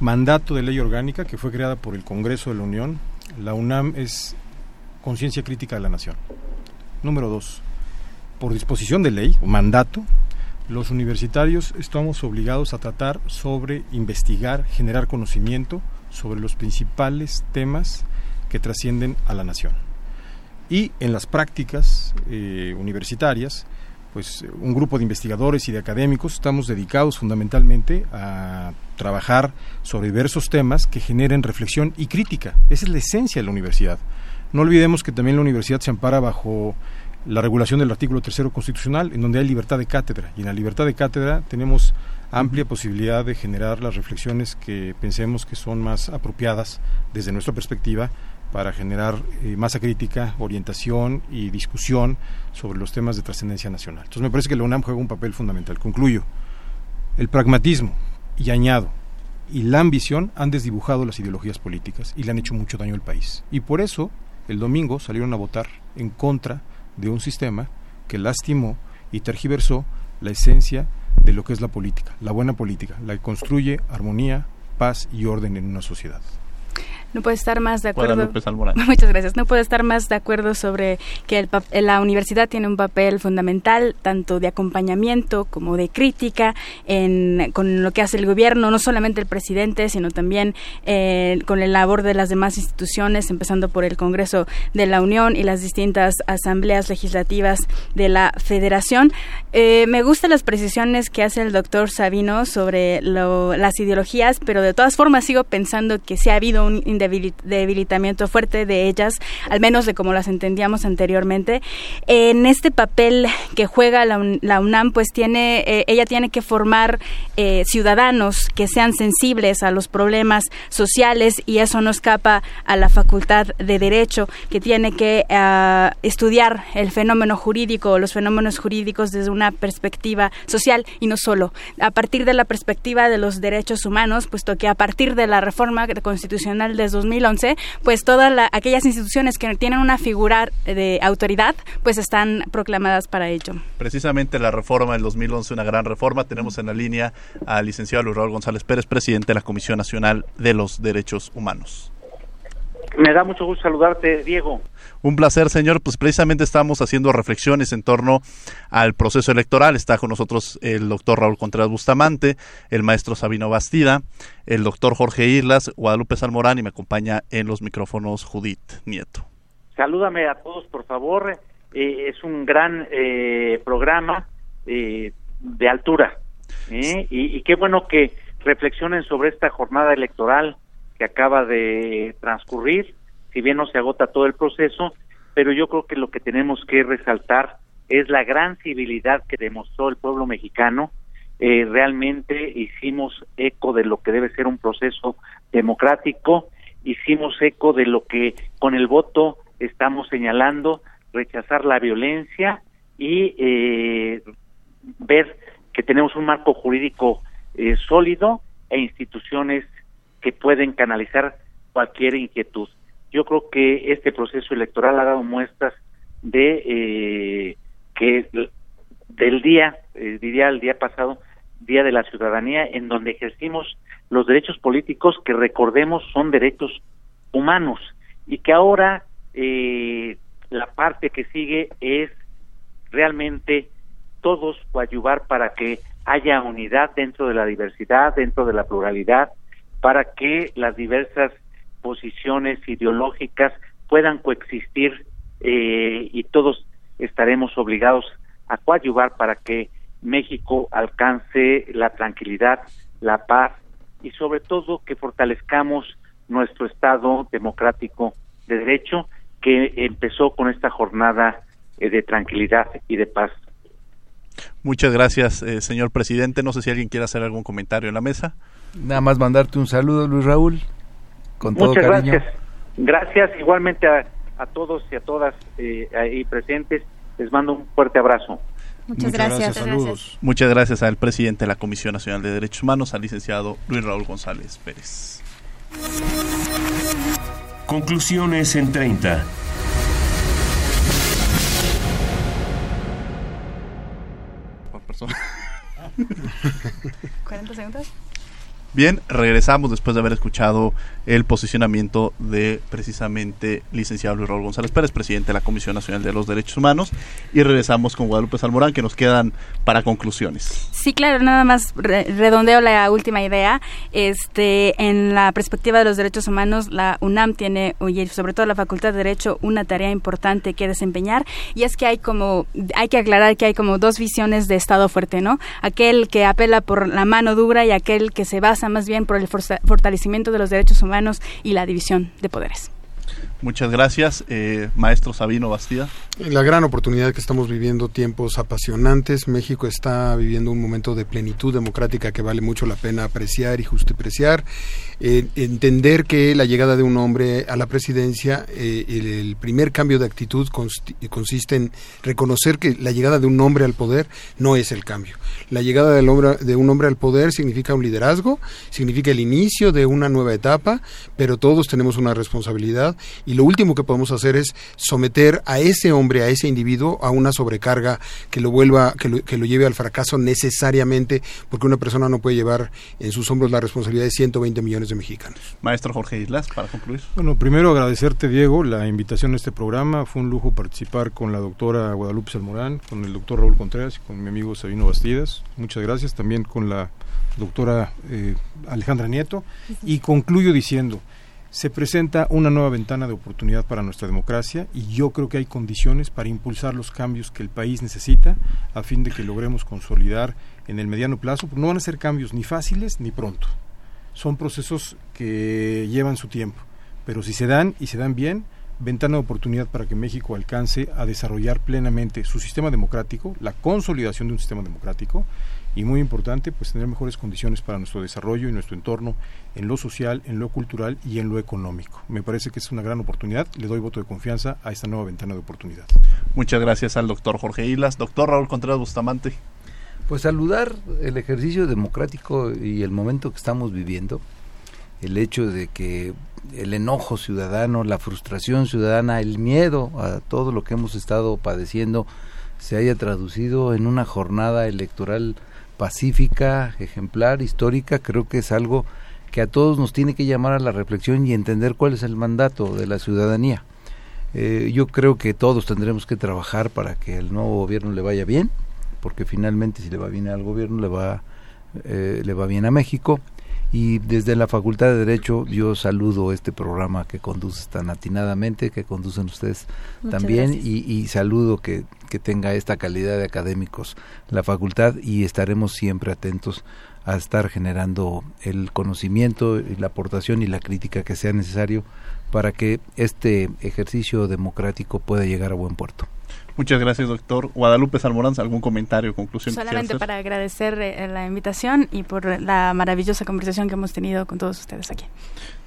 mandato de ley orgánica que fue creada por el Congreso de la Unión, la UNAM es conciencia crítica de la nación. Número dos, por disposición de ley o mandato, los universitarios estamos obligados a tratar sobre investigar, generar conocimiento sobre los principales temas que trascienden a la nación. Y en las prácticas eh, universitarias, pues un grupo de investigadores y de académicos estamos dedicados fundamentalmente a trabajar sobre diversos temas que generen reflexión y crítica. Esa es la esencia de la universidad. No olvidemos que también la universidad se ampara bajo la regulación del artículo tercero constitucional, en donde hay libertad de cátedra. Y en la libertad de cátedra tenemos amplia posibilidad de generar las reflexiones que pensemos que son más apropiadas desde nuestra perspectiva para generar eh, masa crítica, orientación y discusión sobre los temas de trascendencia nacional. Entonces me parece que la UNAM juega un papel fundamental. Concluyo. El pragmatismo, y añado, y la ambición han desdibujado las ideologías políticas y le han hecho mucho daño al país. Y por eso, el domingo salieron a votar en contra de un sistema que lastimó y tergiversó la esencia de lo que es la política, la buena política, la que construye armonía, paz y orden en una sociedad.
No puedo estar más de acuerdo. [laughs] Muchas gracias. No puedo estar más de acuerdo sobre que la universidad tiene un papel fundamental, tanto de acompañamiento como de crítica en, con lo que hace el gobierno, no solamente el presidente, sino también eh, con el labor de las demás instituciones, empezando por el Congreso de la Unión y las distintas asambleas legislativas de la Federación. Eh, me gustan las precisiones que hace el doctor Sabino sobre las ideologías, pero de todas formas sigo pensando que sí ha habido un debilitamiento fuerte de ellas, al menos de como las entendíamos anteriormente. En este papel que juega la, UNAM, pues tiene, eh, ella tiene que formar eh, ciudadanos que sean sensibles a los problemas sociales y eso no escapa a la Facultad de Derecho, que tiene que ah, estudiar el fenómeno jurídico los fenómenos jurídicos desde una perspectiva social y no solo. A partir de la perspectiva de los derechos humanos, puesto que a partir de la reforma constitucional de 2011, pues todas aquellas instituciones que tienen una figura de autoridad, pues están proclamadas para ello.
Precisamente la reforma del 2011, una gran reforma. Tenemos en la línea al licenciado Luis Raúl González Pérez, presidente de la Comisión Nacional de los Derechos Humanos.
Me da mucho gusto saludarte, Diego.
Un placer, señor. Pues precisamente estamos haciendo reflexiones en torno al proceso electoral. Está con nosotros el doctor Raúl Contreras Bustamante, el maestro Sabino Bastida, el doctor Jorge Irlas, Guadalupe Salmorán y me acompaña en los micrófonos Judith Nieto.
Salúdame a todos, por favor. Eh, es un gran eh, programa eh, de altura. Y, y qué bueno que reflexionen sobre esta jornada electoral que acaba de transcurrir, si bien no se agota todo el proceso, pero yo creo que lo que tenemos que resaltar es la gran civilidad que demostró el pueblo mexicano. Eh, realmente hicimos eco de lo que debe ser un proceso democrático, hicimos eco de lo que con el voto estamos señalando, rechazar la violencia y eh, ver que tenemos un marco jurídico eh, sólido e instituciones que pueden canalizar cualquier inquietud. Yo creo que este proceso electoral ha dado muestras de eh, que del día, eh, diría el día pasado, Día de la Ciudadanía, en donde ejercimos los derechos políticos que recordemos son derechos humanos y que ahora eh, la parte que sigue es realmente todos coadyuvar para que haya unidad dentro de la diversidad, dentro de la pluralidad, para que las diversas posiciones ideológicas puedan coexistir eh, y todos estaremos obligados a coadyuvar para que México alcance la tranquilidad, la paz y sobre todo que fortalezcamos nuestro Estado democrático de derecho que empezó con esta jornada eh, de tranquilidad y de paz.
Muchas gracias, eh, señor presidente. No sé si alguien quiere hacer algún comentario en la mesa.
Nada más mandarte un saludo, Luis Raúl, con todo
Muchas
cariño.
gracias. Gracias igualmente a, a todos y a todas eh, ahí presentes. Les mando un fuerte abrazo.
Muchas, gracias.
Saludos.
Muchas gracias al presidente de la Comisión Nacional de Derechos Humanos, al licenciado Luis Raúl González Pérez.
Conclusiones en 30.
Por persona.
40 segundos.
Bien, regresamos después de haber escuchado el posicionamiento de precisamente licenciado Luis Raúl González Pérez, presidente de la Comisión Nacional de los Derechos Humanos, y regresamos con Guadalupe Salmorán, que nos quedan para conclusiones.
Sí, claro, nada más re- redondeo la última idea. Este, en la perspectiva de los derechos humanos, la UNAM tiene, sobre todo la Facultad de Derecho, una tarea importante que desempeñar, y es que hay como, hay que aclarar que hay como dos visiones de Estado fuerte, ¿no? Aquel que apela por la mano dura y aquel que se basa más bien por el fortalecimiento de los derechos humanos y la división de poderes.
Muchas gracias, eh, maestro Sabino Bastida.
La gran oportunidad que estamos viviendo, tiempos apasionantes. México está viviendo un momento de plenitud democrática que vale mucho la pena apreciar y justipreciar. Eh, entender que la llegada de un hombre a la presidencia, eh, el, el primer cambio de actitud consiste en reconocer que la llegada de un hombre al poder no es el cambio. La llegada del hombre, de un hombre al poder significa un liderazgo, significa el inicio de una nueva etapa, pero todos tenemos una responsabilidad y lo último que podemos hacer es someter a ese hombre, a ese individuo, a una sobrecarga que lo vuelva, que lo, que lo lleve al fracaso necesariamente, porque una persona no puede llevar en sus hombros la responsabilidad de 120 millones de mexicanos.
Maestro Jorge Islas, para concluir.
Bueno, primero agradecerte, Diego, la invitación a este programa. Fue un lujo participar con la doctora Guadalupe Salmorán, con el doctor Raúl Contreras y con mi amigo Sabino Bastidas. Muchas gracias. También con la doctora eh, Alejandra Nieto. Y concluyo diciendo, se presenta una nueva ventana de oportunidad para nuestra democracia y yo creo que hay condiciones para impulsar los cambios que el país necesita a fin de que logremos consolidar en el mediano plazo. No van a ser cambios ni fáciles ni pronto son procesos que llevan su tiempo, pero si se dan y se dan bien, ventana de oportunidad para que México alcance a desarrollar plenamente su sistema democrático, la consolidación de un sistema democrático y muy importante, pues tener mejores condiciones para nuestro desarrollo y nuestro entorno en lo social, en lo cultural y en lo económico. Me parece que es una gran oportunidad, le doy voto de confianza a esta nueva ventana de oportunidad.
Muchas gracias al doctor Jorge Islas. Doctor Raúl Contreras Bustamante.
Pues saludar el ejercicio democrático y el momento que estamos viviendo, el hecho de que el enojo ciudadano, la frustración ciudadana, el miedo a todo lo que hemos estado padeciendo se haya traducido en una jornada electoral pacífica, ejemplar, histórica, creo que es algo que a todos nos tiene que llamar a la reflexión y entender cuál es el mandato de la ciudadanía. Eh, yo creo que todos tendremos que trabajar para que el nuevo gobierno le vaya bien, porque finalmente si le va bien al gobierno le va eh, le va bien a México y desde la Facultad de Derecho yo saludo este programa que conduces tan atinadamente, que conducen ustedes
Muchas
también y, y saludo que, que tenga esta calidad de académicos la facultad y estaremos siempre atentos a estar generando el conocimiento y la aportación y la crítica que sea necesario para que este ejercicio democrático pueda llegar a buen puerto.
Muchas gracias, doctor. Guadalupe Salmorán, ¿algún comentario conclusión?
Solamente para agradecer eh, la invitación y por la maravillosa conversación que hemos tenido con todos ustedes aquí.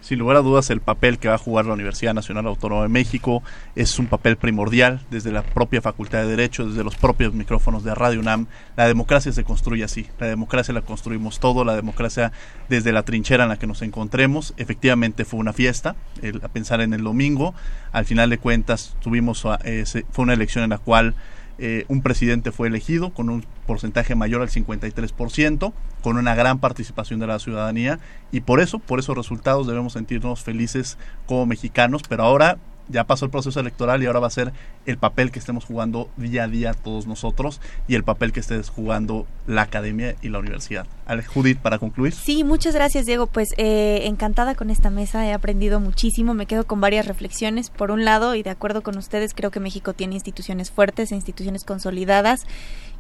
Sin lugar a dudas, el papel que va a jugar la Universidad Nacional Autónoma de México es un papel primordial desde la propia Facultad de Derecho, desde los propios micrófonos de Radio UNAM. La democracia se construye así. La democracia la construimos todo, la democracia desde la trinchera en la que nos encontremos. Efectivamente fue una fiesta, el- a pensar en el domingo. Al final de cuentas, tuvimos, eh, fue una elección en la cual eh, un presidente fue elegido con un porcentaje mayor al 53%, con una gran participación de la ciudadanía y por eso, por esos resultados debemos sentirnos felices como mexicanos, pero ahora ya pasó el proceso electoral y ahora va a ser el papel que estemos jugando día a día todos nosotros y el papel que estés jugando la academia y la universidad. Judith, para concluir.
Sí, muchas gracias Diego. Pues eh, encantada con esta mesa, he aprendido muchísimo, me quedo con varias reflexiones. Por un lado, y de acuerdo con ustedes, creo que México tiene instituciones fuertes e instituciones consolidadas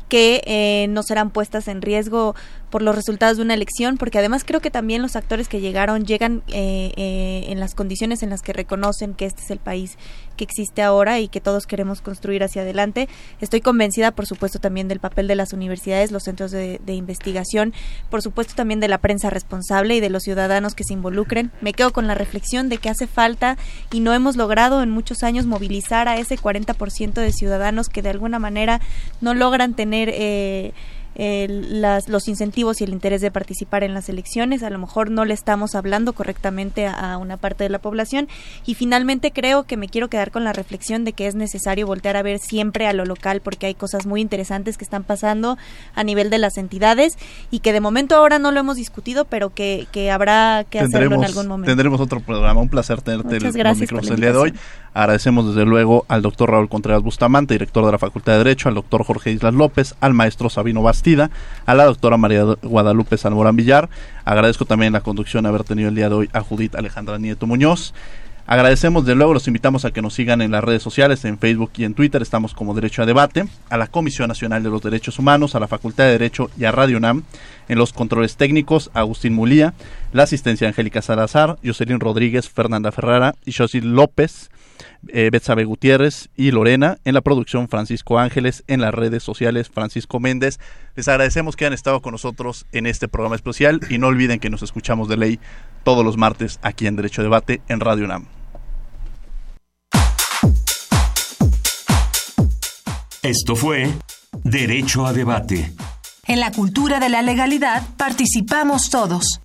que eh, no serán puestas en riesgo por los resultados de una elección, porque además creo que también los actores que llegaron llegan eh, eh, en las condiciones en las que reconocen que este es el país que existe ahora y que todos queremos construir hacia adelante. Estoy convencida, por supuesto, también del papel de las universidades, los centros de, investigación, por supuesto también de la prensa responsable y de los ciudadanos que se involucren. Me quedo con la reflexión de que hace falta y no hemos logrado en muchos años movilizar a ese 40% de ciudadanos que de alguna manera no logran tener eh, las, los incentivos y el interés de participar en las elecciones. A lo mejor no le estamos hablando correctamente a, una parte de la población. Y finalmente creo que me quiero quedar con la reflexión de que es necesario voltear a ver siempre a lo local porque hay cosas muy interesantes que están pasando a nivel de las entidades y que de momento ahora no lo hemos discutido, pero que, que habrá que hacerlo en algún momento.
Tendremos otro programa. Un placer tenerte el, el día de hoy. Agradecemos desde luego al doctor Raúl Contreras Bustamante, director de la Facultad de Derecho, al doctor Jorge Islas López, al maestro Sabino A la doctora María Guadalupe Salmorán Villar. Agradezco también la conducción haber tenido el día de hoy a Judith Alejandra Nieto Muñoz. Agradecemos de luego, los invitamos a que nos sigan en las redes sociales, en Facebook y en Twitter, estamos como Derecho a Debate, a la Comisión Nacional de los Derechos Humanos, a la Facultad de Derecho y a Radio UNAM, en los controles técnicos, Agustín Mulía, la asistencia Angélica Salazar, Jocelyn Rodríguez, Fernanda Ferrara y Josil López, eh, Betsabe Gutiérrez y Lorena, en la producción Francisco Ángeles, en las redes sociales Francisco Méndez. Les agradecemos que hayan estado con nosotros en este programa especial y no olviden que nos escuchamos de ley todos los martes aquí en Derecho Debate en Radio UNAM.
Esto fue Derecho a Debate.
En la cultura de la legalidad participamos todos.